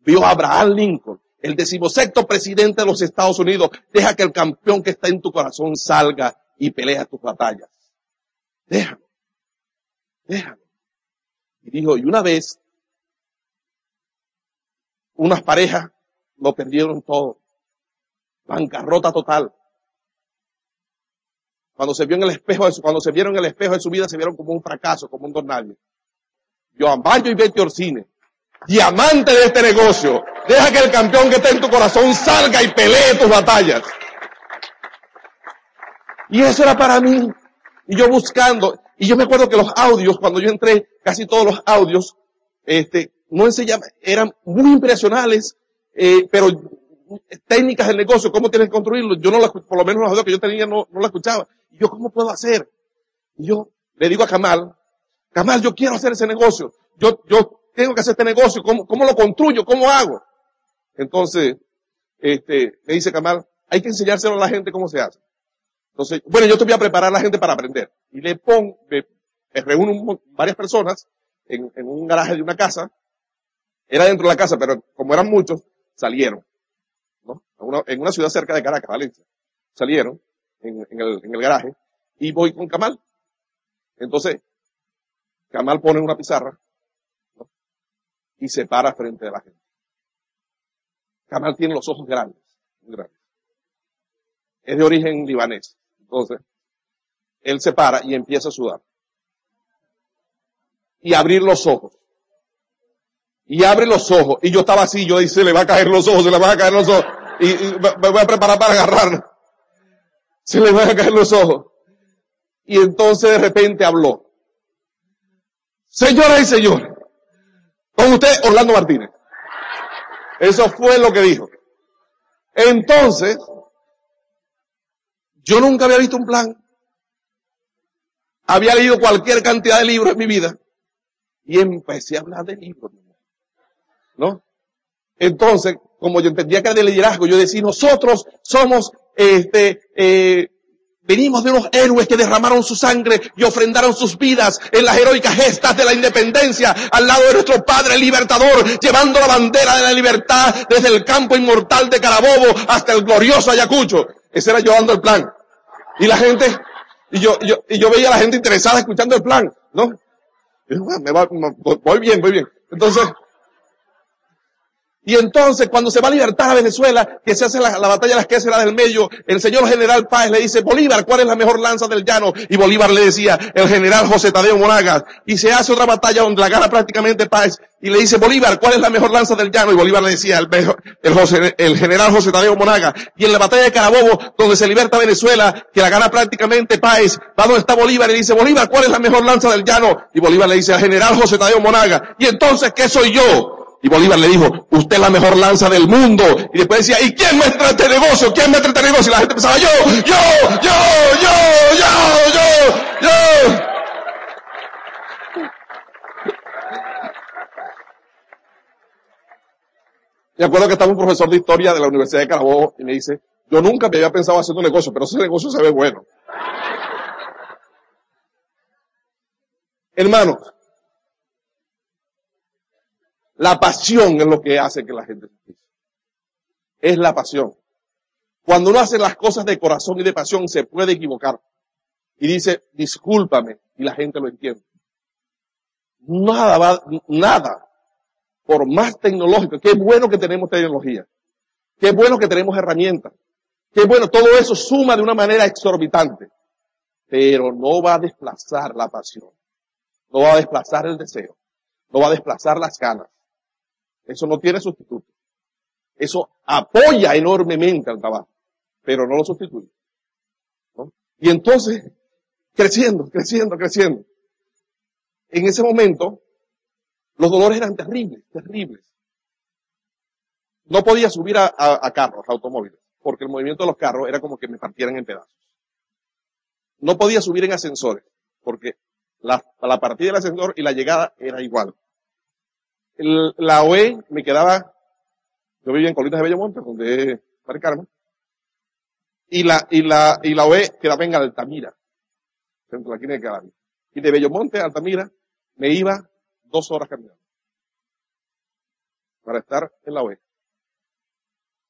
vio a Abraham Lincoln, el decimosexto presidente de los Estados Unidos, deja que el campeón que está en tu corazón salga y pelea tus batallas. Déjalo. Déjalo. Y dijo, y una vez, unas parejas lo perdieron todo. Bancarrota total. Cuando se vio en el espejo, cuando se vieron en el espejo de su vida, se vieron como un fracaso, como un don nadie. Joan Bayo y Betty Orsine, diamante de este negocio, deja que el campeón que está en tu corazón salga y pelee tus batallas. Y eso era para mí. Y yo buscando, y yo me acuerdo que los audios, cuando yo entré, casi todos los audios, este, no enseñaban, eran muy impresionales, eh, pero técnicas del negocio, cómo tienes que construirlo, yo no la, por lo menos los audios que yo tenía no, no la escuchaba. Y yo, ¿cómo puedo hacer? Y yo le digo a Kamal, Kamal, yo quiero hacer ese negocio. Yo, yo tengo que hacer este negocio. ¿Cómo, cómo lo construyo? ¿Cómo hago? Entonces, este, me dice Kamal, hay que enseñárselo a la gente cómo se hace. Entonces, bueno, yo te voy a preparar a la gente para aprender. Y le pongo, me, reúno varias personas en, en, un garaje de una casa. Era dentro de la casa, pero como eran muchos, salieron. ¿No? en una ciudad cerca de Caracas, Valencia. Salieron en, el, en garaje y voy con Kamal. Entonces, Kamal pone una pizarra y se para frente de la gente. Kamal tiene los ojos grandes, muy grandes. Es de origen libanés. Entonces, él se para y empieza a sudar. Y abrir los ojos. Y abre los ojos. Y yo estaba así, yo dije, se le va a caer los ojos, se le van a caer los ojos. Y, me voy a preparar para agarrar. Se le van a caer los ojos. Y entonces de repente habló. Señoras y señores, con usted Orlando Martínez. Eso fue lo que dijo. Entonces, yo nunca había visto un plan. Había leído cualquier cantidad de libros en mi vida. Y empecé a hablar de libros. ¿No? Entonces, como yo entendía que era de liderazgo, yo decía, nosotros somos, este, eh, venimos de unos héroes que derramaron su sangre y ofrendaron sus vidas en las heroicas gestas de la independencia al lado de nuestro Padre Libertador, llevando la bandera de la libertad desde el campo inmortal de Carabobo hasta el glorioso Ayacucho. Ese era yo dando el plan. Y la gente, y yo, yo, y yo veía a la gente interesada escuchando el plan, ¿no? me va, voy bien, voy bien. Entonces, y entonces, cuando se va a libertar a Venezuela, que se hace la, batalla de las que la del medio, el señor general Páez le dice, Bolívar, ¿cuál es la mejor lanza del llano? Y Bolívar le decía, el general José Tadeo Monagas. Y se hace otra batalla donde la gana prácticamente Páez. Y le dice, Bolívar, ¿cuál es la mejor lanza del llano? Y Bolívar le decía, el, el, el general José Tadeo Monagas. Y en la batalla de Carabobo, donde se liberta Venezuela, que la gana prácticamente Páez, va donde está Bolívar y dice, Bolívar, ¿cuál es la mejor lanza del llano? Y Bolívar le dice al general José Tadeo Monagas. Y entonces, ¿qué soy yo? Y Bolívar le dijo, usted es la mejor lanza del mundo. Y después decía, ¿y quién me trae este negocio? ¿Quién me trae este negocio? Y la gente pensaba, yo, yo, yo, yo, yo, yo, yo. Me acuerdo que estaba un profesor de historia de la Universidad de Carabobo y me dice, yo nunca me había pensado hacer un negocio, pero ese negocio se ve bueno. Hermanos, la pasión es lo que hace que la gente se Es la pasión. Cuando uno hace las cosas de corazón y de pasión, se puede equivocar. Y dice, discúlpame, y la gente lo entiende. Nada va, nada, por más tecnológico, qué bueno que tenemos tecnología. Qué bueno que tenemos herramientas. Qué bueno, todo eso suma de una manera exorbitante. Pero no va a desplazar la pasión. No va a desplazar el deseo. No va a desplazar las ganas. Eso no tiene sustituto. Eso apoya enormemente al trabajo, pero no lo sustituye. Y entonces, creciendo, creciendo, creciendo. En ese momento, Los dolores eran terribles, terribles. No podía subir a, a, a carros, automóviles, porque el movimiento de los carros era como que me partieran en pedazos. No podía subir en ascensores, porque la partida del ascensor y la llegada era igual. La OE me quedaba, yo vivía en Colinas de Bellomonte, donde es Mari Carmen, y la, y la, y la OE quedaba en Altamira, a la de Calabria. Y de Bellomonte a Altamira me iba dos horas caminando. Para estar en la OE.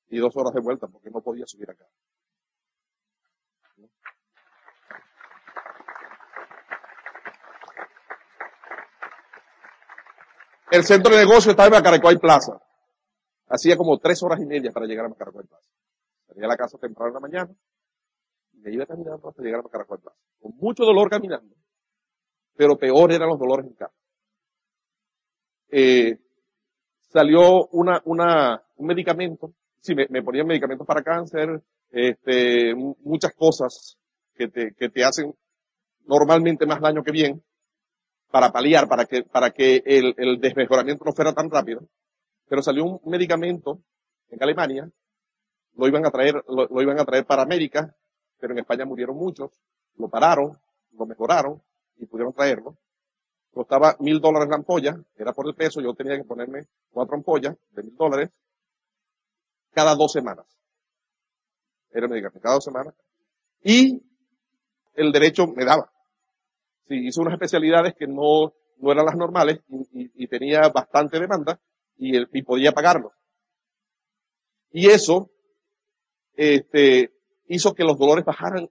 Y dos horas de vuelta porque no podía subir acá. El centro de negocio estaba en Macaracuay Plaza. Hacía como tres horas y media para llegar a Macaracuay Plaza. Salía a la casa temprano en la mañana y me iba caminando hasta llegar a Macaracuay Plaza. Con mucho dolor caminando, pero peor eran los dolores en casa. Eh, salió una, un medicamento, sí, me, ponían medicamentos para cáncer, este, mu- muchas cosas que te, que te hacen normalmente más daño que bien, para paliar, para que, para que el, el desmejoramiento no fuera tan rápido. Pero salió un medicamento en Alemania, lo iban a traer, lo, iban a traer para América, pero en España murieron muchos, lo pararon, lo mejoraron y pudieron traerlo. Costaba mil dólares la ampolla, era por el peso, yo tenía que ponerme cuatro ampollas de mil dólares cada dos semanas. Era medicamento, cada dos semanas. Y el derecho me daba. Sí, hice unas especialidades que no, no eran las normales y, y- y tenía bastante demanda y, el- y podía pagarlo. Y eso, este, hizo que los dolores bajaran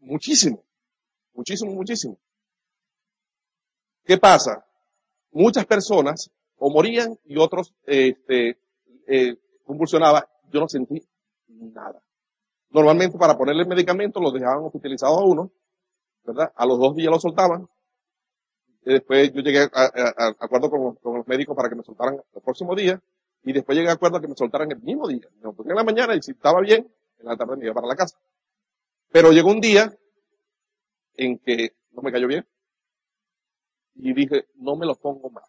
muchísimo, muchísimo, muchísimo. ¿Qué pasa? Muchas personas o morían y otros, este, eh, convulsionaban. Yo no sentí nada. Normalmente para ponerle medicamento los dejaban hospitalizados a uno, ¿verdad? A los dos días lo soltaban. Y después yo llegué a, acuerdo con, los médicos para que me soltaran el próximo día. Y después llegué a acuerdo a que me soltaran el mismo día. Me lo en la mañana y si estaba bien, en la tarde me iba para la casa. Pero llegó un día en que no me cayó bien. Y dije, no me lo pongo más.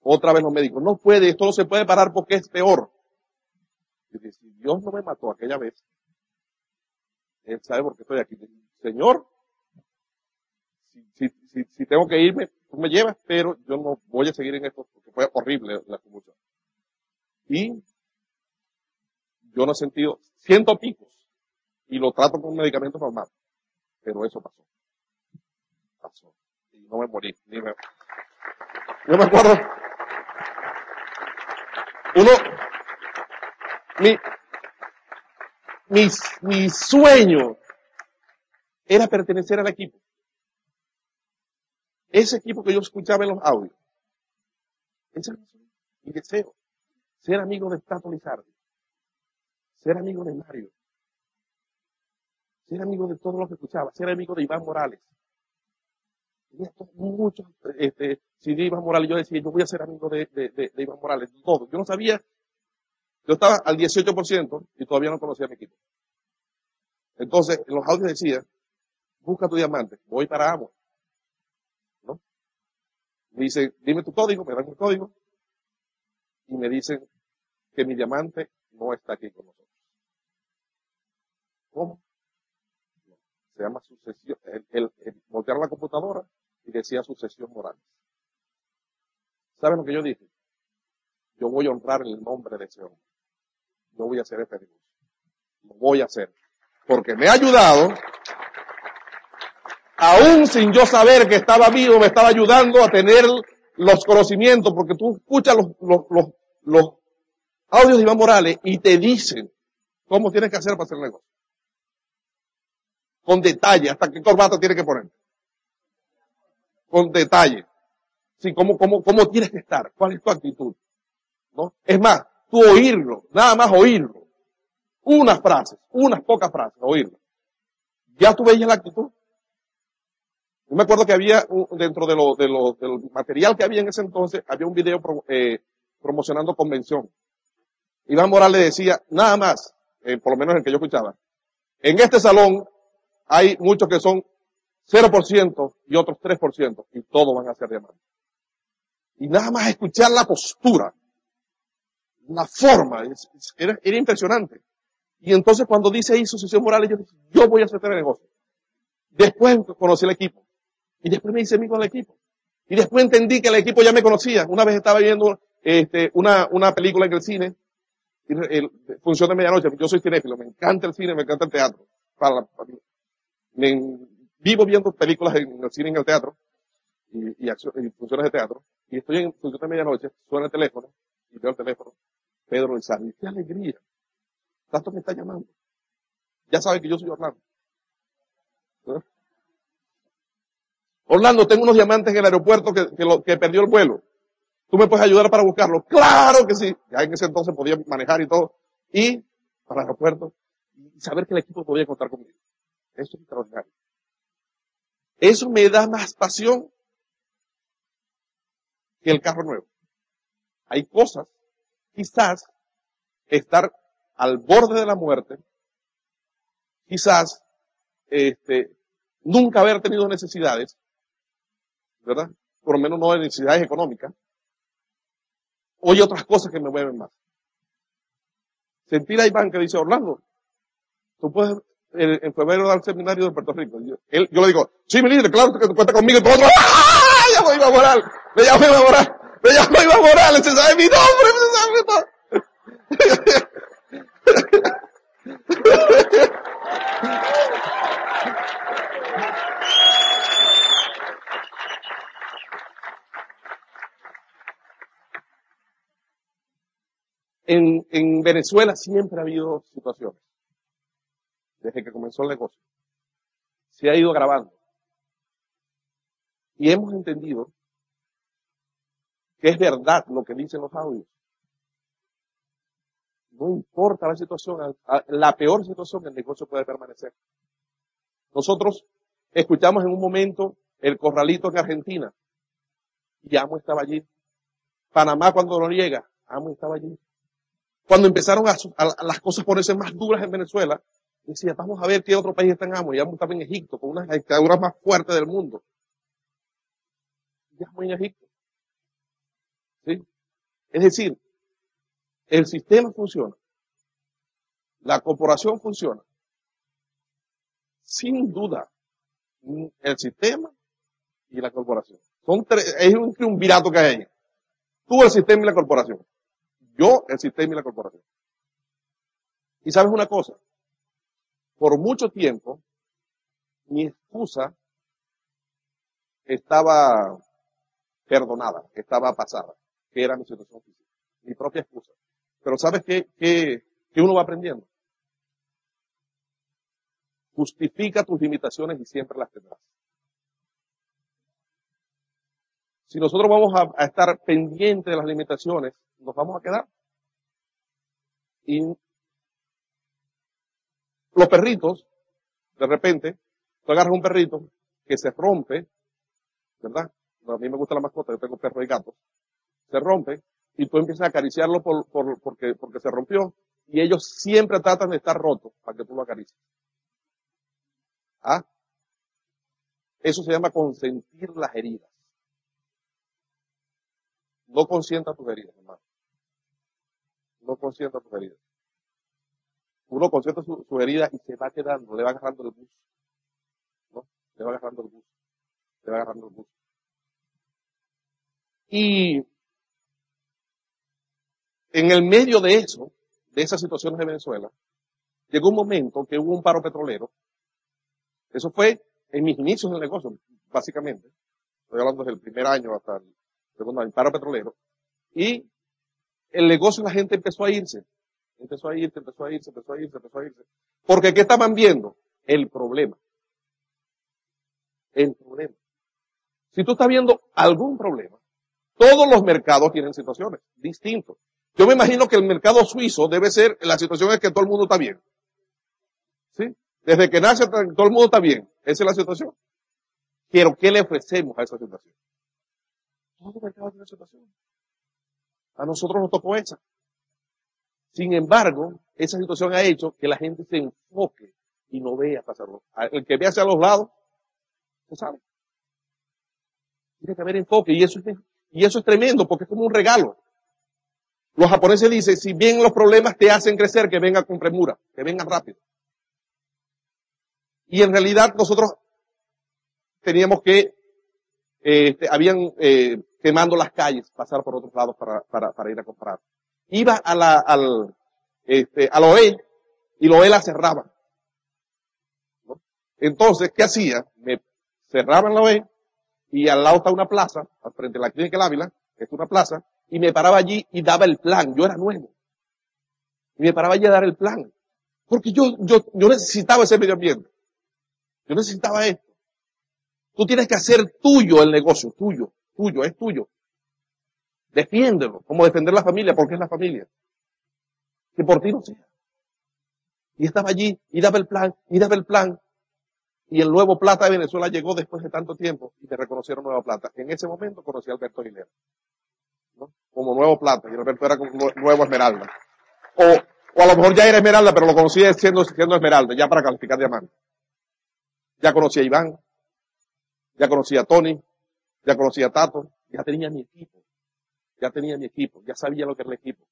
Otra vez los médicos, no puede, esto no se puede parar porque es peor. Y dije, si Dios no me mató aquella vez, Él sabe por qué estoy aquí. Señor, si, si, si, tengo que irme, tú me llevas, pero yo no voy a seguir en esto porque fue horrible la convulsión. Y yo no he sentido, siento picos y lo trato con un medicamento normal, pero eso pasó. Pasó. Y no me morí. Ni me... Yo me acuerdo, uno, mi, mi, sueño era pertenecer al equipo. Ese equipo que yo escuchaba en los audios. Ese era mi deseo. Ser amigo de Tato Lizardi. Ser amigo de Mario. Ser amigo de todos los que escuchaba. Ser amigo de Iván Morales. Tenía muchos, este, si de Iván Morales, yo decía, yo voy a ser amigo de, de, de, de Iván Morales. Todo. Yo no sabía. Yo estaba al 18% y todavía no conocía a mi equipo. Entonces, en los audios decía, busca tu diamante. Voy para Amo. ¿No? Me dice, dime tu código, me dan el código. Y me dicen que mi diamante no está aquí con nosotros. ¿Cómo? Se llama sucesión. El, el, voltearon la computadora y decía sucesión moral. ¿Saben lo que yo dije? Yo voy a honrar el nombre de ese hombre. Yo voy a hacer este negocio. Lo voy a hacer. Porque me ha ayudado, aún sin yo saber que estaba vivo, me estaba ayudando a tener los conocimientos, porque tú escuchas los, los, los, los audios de Iván Morales y te dicen cómo tienes que hacer para hacer el negocio. Con detalle, hasta qué corbata tienes que poner. Con detalle. Sí, cómo, cómo, cómo tienes que estar, cuál es tu actitud. ¿No? Es más, oírlo, nada más oírlo. Unas frases, unas pocas frases, oírlo. Ya tú veías la actitud. Yo me acuerdo que había dentro de lo, de del material que había en ese entonces, había un video eh, promocionando convención. Iván Morales decía, nada más, eh, por lo menos el que yo escuchaba, en este salón hay muchos que son 0% y otros 3% y todos van a ser diamantes. Y nada más escuchar la postura, la forma, era, impresionante. Y entonces cuando dice ahí Sucesión Morales, yo dije, yo voy a hacer el negocio. Después conocí el equipo. Y después me hice amigo del equipo. Y después entendí que el equipo ya me conocía. Una vez estaba viendo este, una, una película en el cine, el, función de medianoche. Yo soy cinéfilo, me encanta el cine, me encanta el teatro. Para, me, vivo viendo películas en el cine y en el teatro y, y, funciones de teatro. Y estoy en función de medianoche, suena el teléfono y veo el teléfono. Pedro qué alegría. Tanto me está llamando. Ya sabe que yo soy Orlando. Orlando, tengo unos diamantes en el aeropuerto que, que, perdió el vuelo. ¿Tú me puedes ayudar para buscarlo? Claro que sí. Ya en ese entonces podía manejar y todo. Y para el aeropuerto. Y saber que el equipo podía contar conmigo. Eso es extraordinario. Eso me da más pasión que el carro nuevo. Hay cosas, quizás, estar al borde de la muerte, quizás, este, nunca haber tenido necesidades, ¿verdad? Por lo menos no de necesidades económicas. O hay otras cosas que me mueven más. Sentir a Iván que dice, Orlando, tú puedes en febrero dar seminario de Puerto Rico. Yo, él, yo le digo, sí, mi líder, claro que cuenta conmigo y por otro, ¡ah! Ya voy a morar, me llamo Iván Morales, me llamo Iván Morales, se sabe mi nombre, se sabe. En, en Venezuela siempre ha habido situaciones, desde que comenzó el negocio. Se ha ido grabando. Y hemos entendido que es verdad lo que dicen los audios. No importa la situación, la peor situación, el negocio puede permanecer. Nosotros escuchamos en un momento el corralito en Argentina y Amo estaba allí. Panamá cuando no llega, Amo estaba allí. Cuando empezaron a, las cosas ponerse más duras en Venezuela, decía, vamos a ver qué otro país está en Amo. Y Amo estaba en Egipto, con una dictaduras más fuertes del mundo. Y Amo en Egipto. ¿Sí? Es decir, el sistema funciona. La corporación funciona. Sin duda, el sistema y la corporación. Son tres, es un triunvirato que hay. Tú, el sistema y la corporación. Yo, el sistema y la corporación. Y sabes una cosa, por mucho tiempo, mi excusa estaba perdonada, estaba pasada, que era mi situación física. Mi propia excusa. Pero ¿sabes qué, uno va aprendiendo? Justifica tus limitaciones y siempre las tendrás. Si nosotros vamos a, a estar pendientes de las limitaciones, nos vamos a quedar. Y los perritos, de repente, tú agarras un perrito que se rompe, ¿verdad? A mí me gusta la mascota, yo tengo perros y gatos. Se rompe y tú empiezas a acariciarlo por, por, porque, porque se rompió y ellos siempre tratan de estar rotos para que tú lo acaricies. ¿Ah? Eso se llama consentir las heridas. No consienta tus heridas, hermano. No consienta tus heridas. Uno consiente sus su heridas y se va quedando, le va agarrando el bus. ¿No? Le va agarrando el bus. Le va agarrando el bus. Y en el medio de eso, de esas situaciones de Venezuela, llegó un momento que hubo un paro petrolero. Eso fue en mis inicios del negocio, básicamente. Estoy hablando desde el primer año hasta el segundo año, paro petrolero. Y el negocio la gente empezó a irse. Empezó a irse, empezó a irse, empezó a irse, empezó a irse. Porque ¿qué estaban viendo? El problema. El problema. Si tú estás viendo algún problema, todos los mercados tienen situaciones distintas. Yo me imagino que el mercado suizo debe ser, la situación es que todo el mundo está bien. ¿Sí? Desde que nace todo el mundo está bien. Esa es la situación. Pero ¿qué le ofrecemos a esa situación? Todo el mercado tiene situación. A nosotros nos tocó esa. Sin embargo, esa situación ha hecho que la gente se enfoque y no vea pasarlo. El que ve hacia los lados, se sabe. Tiene que haber enfoque y eso es, Y eso es tremendo porque es como un regalo. Los japoneses dicen, si bien los problemas te hacen crecer, que venga con premura, que vengan rápido. Y en realidad nosotros teníamos que, eh, habían eh, quemando las calles, pasar por otros lados para, para, para ir a comprar. Iba a la, al, este, al OE y lo OE la cerraba. Entonces, ¿qué hacía? Me cerraban la OE y al lado está una plaza, frente de la clínica del Ávila, que es una plaza, y me paraba allí y daba el plan. Yo era nuevo. Y me paraba allí a dar el plan. Porque yo, yo, yo necesitaba ese medio ambiente. Yo necesitaba esto. Tú tienes que hacer tuyo el negocio, tuyo, tuyo, es tuyo. Defiéndelo, como defender la familia, porque es la familia. Que por ti no sea. Y estaba allí, y daba el plan, y daba el plan. Y el nuevo plata de Venezuela llegó después de tanto tiempo y me reconocieron nueva plata. En ese momento conocí a Alberto Aguilera. Como nuevo plata, y Alberto era como nuevo esmeralda. O, o a lo mejor ya era esmeralda, pero lo conocí siendo, siendo esmeralda, ya para calificar diamante. Ya conocí a Iván, ya conocí a Tony, ya conocí a Tato, ya tenía mi equipo, ya tenía mi equipo, ya sabía lo que era el equipo.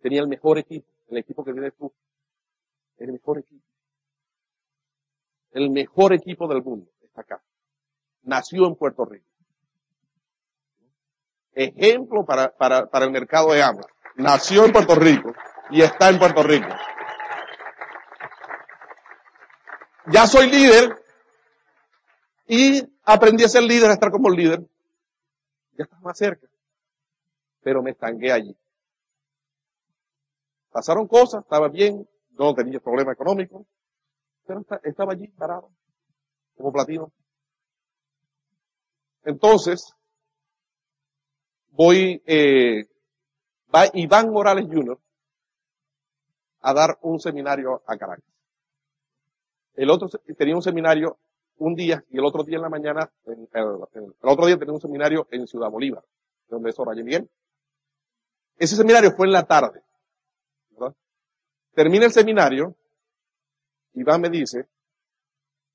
Tenía el mejor equipo, el equipo que tienes tú, el mejor equipo. El mejor equipo del mundo está acá. Nació en Puerto Rico. Ejemplo para, para, para el mercado de ambas. Nació en Puerto Rico y está en Puerto Rico. Ya soy líder y aprendí a ser líder, a estar como líder. Ya estaba más cerca. Pero me estanqué allí. Pasaron cosas, estaba bien, no tenía problema económico, pero estaba allí parado, como platino. Entonces, voy, eh, va Iván Morales Jr. a dar un seminario a Caracas. El otro tenía un seminario un día y el otro día en la mañana, el, otro día tenía un seminario en Ciudad Bolívar, donde es Oraya Miguel. Ese seminario fue en la tarde. Termina el seminario, Iván me dice,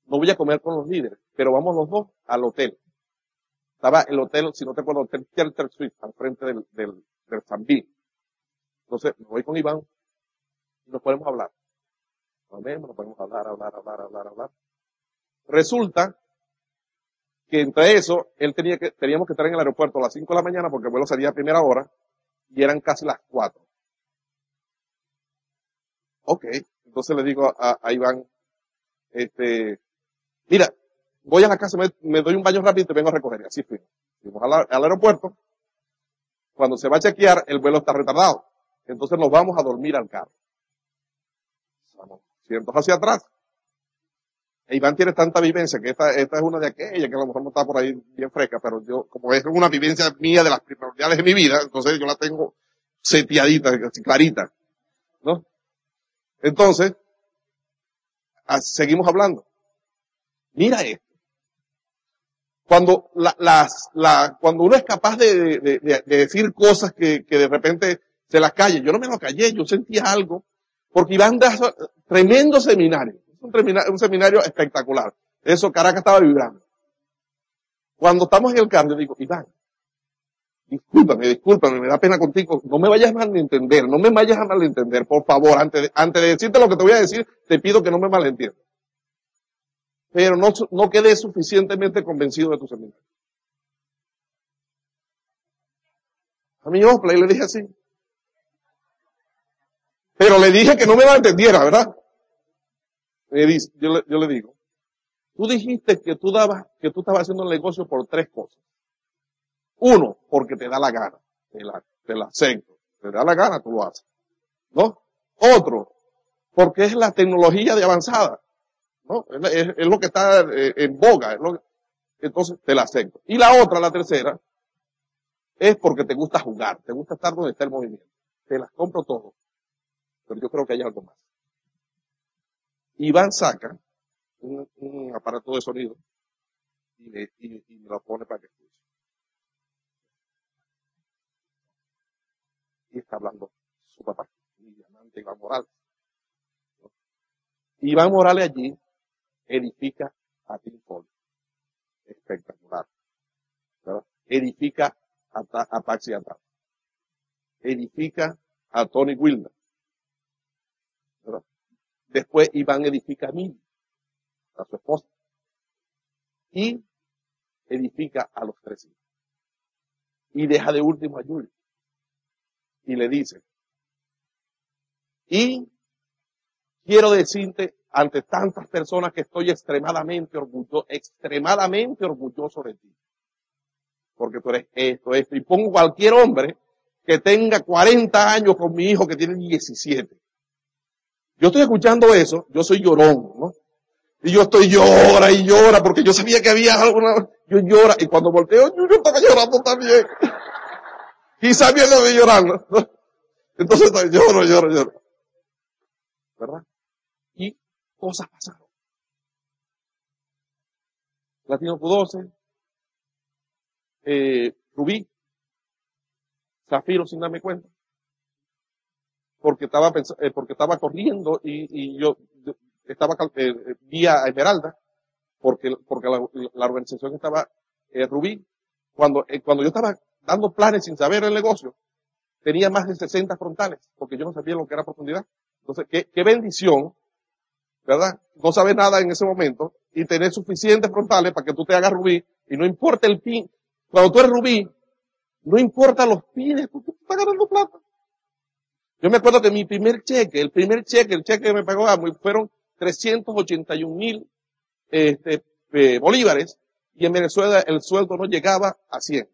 no voy a comer con los líderes, pero vamos los dos al hotel. Estaba el hotel, si no te acuerdo, el hotel Shelter Suite, al frente del, del, del Entonces, me voy con Iván y nos podemos hablar. Nos vemos, nos podemos hablar, hablar, hablar, hablar, hablar. Resulta que entre eso, él tenía que, teníamos que estar en el aeropuerto a las 5 de la mañana porque el vuelo salía a primera hora y eran casi las 4. Ok, entonces le digo a, Iván, este, mira, voy a la casa, me, doy un baño rápido y te vengo a recoger. Y así fuimos. Fuimos al, aeropuerto. Cuando se va a chequear, el vuelo está retardado. Entonces nos vamos a dormir al carro. Vamos, cientos hacia atrás. E Iván tiene tanta vivencia que esta, esta es una de aquellas que a lo mejor no está por ahí bien fresca, pero yo, como es una vivencia mía de las primordiales de mi vida, entonces yo la tengo seteadita, clarita, ¿no? Entonces, seguimos hablando. Mira esto. Cuando uno es capaz de, de, de, decir cosas que, de repente se las calle, yo no me lo callé, yo sentía algo, porque Iván da tremendo seminario un, seminario espectacular. Eso, Caracas estaba vibrando. Cuando estamos en el cambio, digo, Iván, discúlpame, discúlpame, me da pena contigo, no me vayas a malentender, no me vayas a malentender, por favor, antes de, antes de decirte lo que te voy a decir, te pido que no me malentiendas. Pero no, no quedé suficientemente convencido de tu seminario. A mi Opla y le dije así. Pero le dije que no me malentendiera, ¿verdad? yo, le, yo le digo, tú dijiste que tú dabas, que tú estabas haciendo el negocio por tres cosas. Uno, porque te da la gana, te la, te la acepto, te da la gana, tú lo haces. ¿No? Otro, porque es la tecnología de avanzada. Es, lo que está eh, en boga, entonces te la acepto. Y la otra, la tercera, es porque te gusta jugar, te gusta estar donde está el movimiento. Te las compro todo. Pero yo creo que hay algo más. Iván saca un, aparato de sonido y me, lo pone para que escuche. Y está hablando su papá, diamante Iván Morales. Iván Morales allí edifica a Tim Espectacular. Edifica a, a Paxi Edifica a Tony Wilmer. Después Iván edifica a mí, a su esposa. Y edifica a los tres hijos. Y deja de último a Julio. Y le dice, y quiero decirte ante tantas personas que estoy extremadamente orgulloso, extremadamente orgulloso de ti. Porque tú eres esto, esto. Y pongo cualquier hombre que tenga 40 años con mi hijo que tiene 17. Yo estoy escuchando eso, yo soy llorón, ¿no? Y yo estoy llora y llora porque yo sabía que había alguna, yo llora y cuando volteo yo, estaba llorando también. Y sabiendo de llorando. Entonces lloro, lloro, lloro. ¿Verdad? Cosas pasaron. Latino Q12, eh, Rubí, Zafiro sin darme cuenta. Porque estaba, eh, porque estaba corriendo y, yo estaba eh, vía Esmeralda, porque, porque la, la organización estaba eh, Rubí. Cuando, eh, cuando yo estaba dando planes sin saber el negocio, tenía más de 60 frontales, porque yo no sabía lo que era profundidad. Entonces, qué, qué bendición, ¿verdad? No saber nada en ese momento y tener suficientes frontales para que tú te hagas rubí y no importa el pin. Cuando tú eres rubí, no importa los pines, tú, tú estás ganando plata. Yo me acuerdo que mi primer cheque, el primer cheque, el cheque que me pagó fueron 381 mil este, eh, bolívares y en Venezuela el sueldo no llegaba a 100.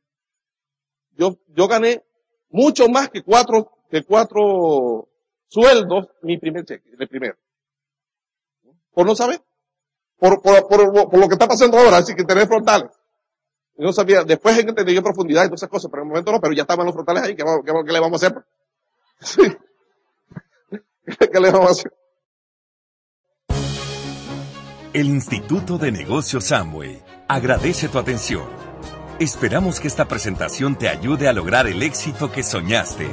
Yo, yo gané mucho más que cuatro, que cuatro sueldos mi primer cheque, el primero. Por no saber. Por, por, por, lo que está pasando ahora, así que tener frontales. Yo no sabía, después entendí profundidad y todas esas cosas, pero en el momento no, pero ya estaban los frontales ahí, ¿qué, qué, le vamos a hacer? Sí. ¿Qué le vamos a hacer? El Instituto de Negocios Samway agradece tu atención. Esperamos que esta presentación te ayude a lograr el éxito que soñaste.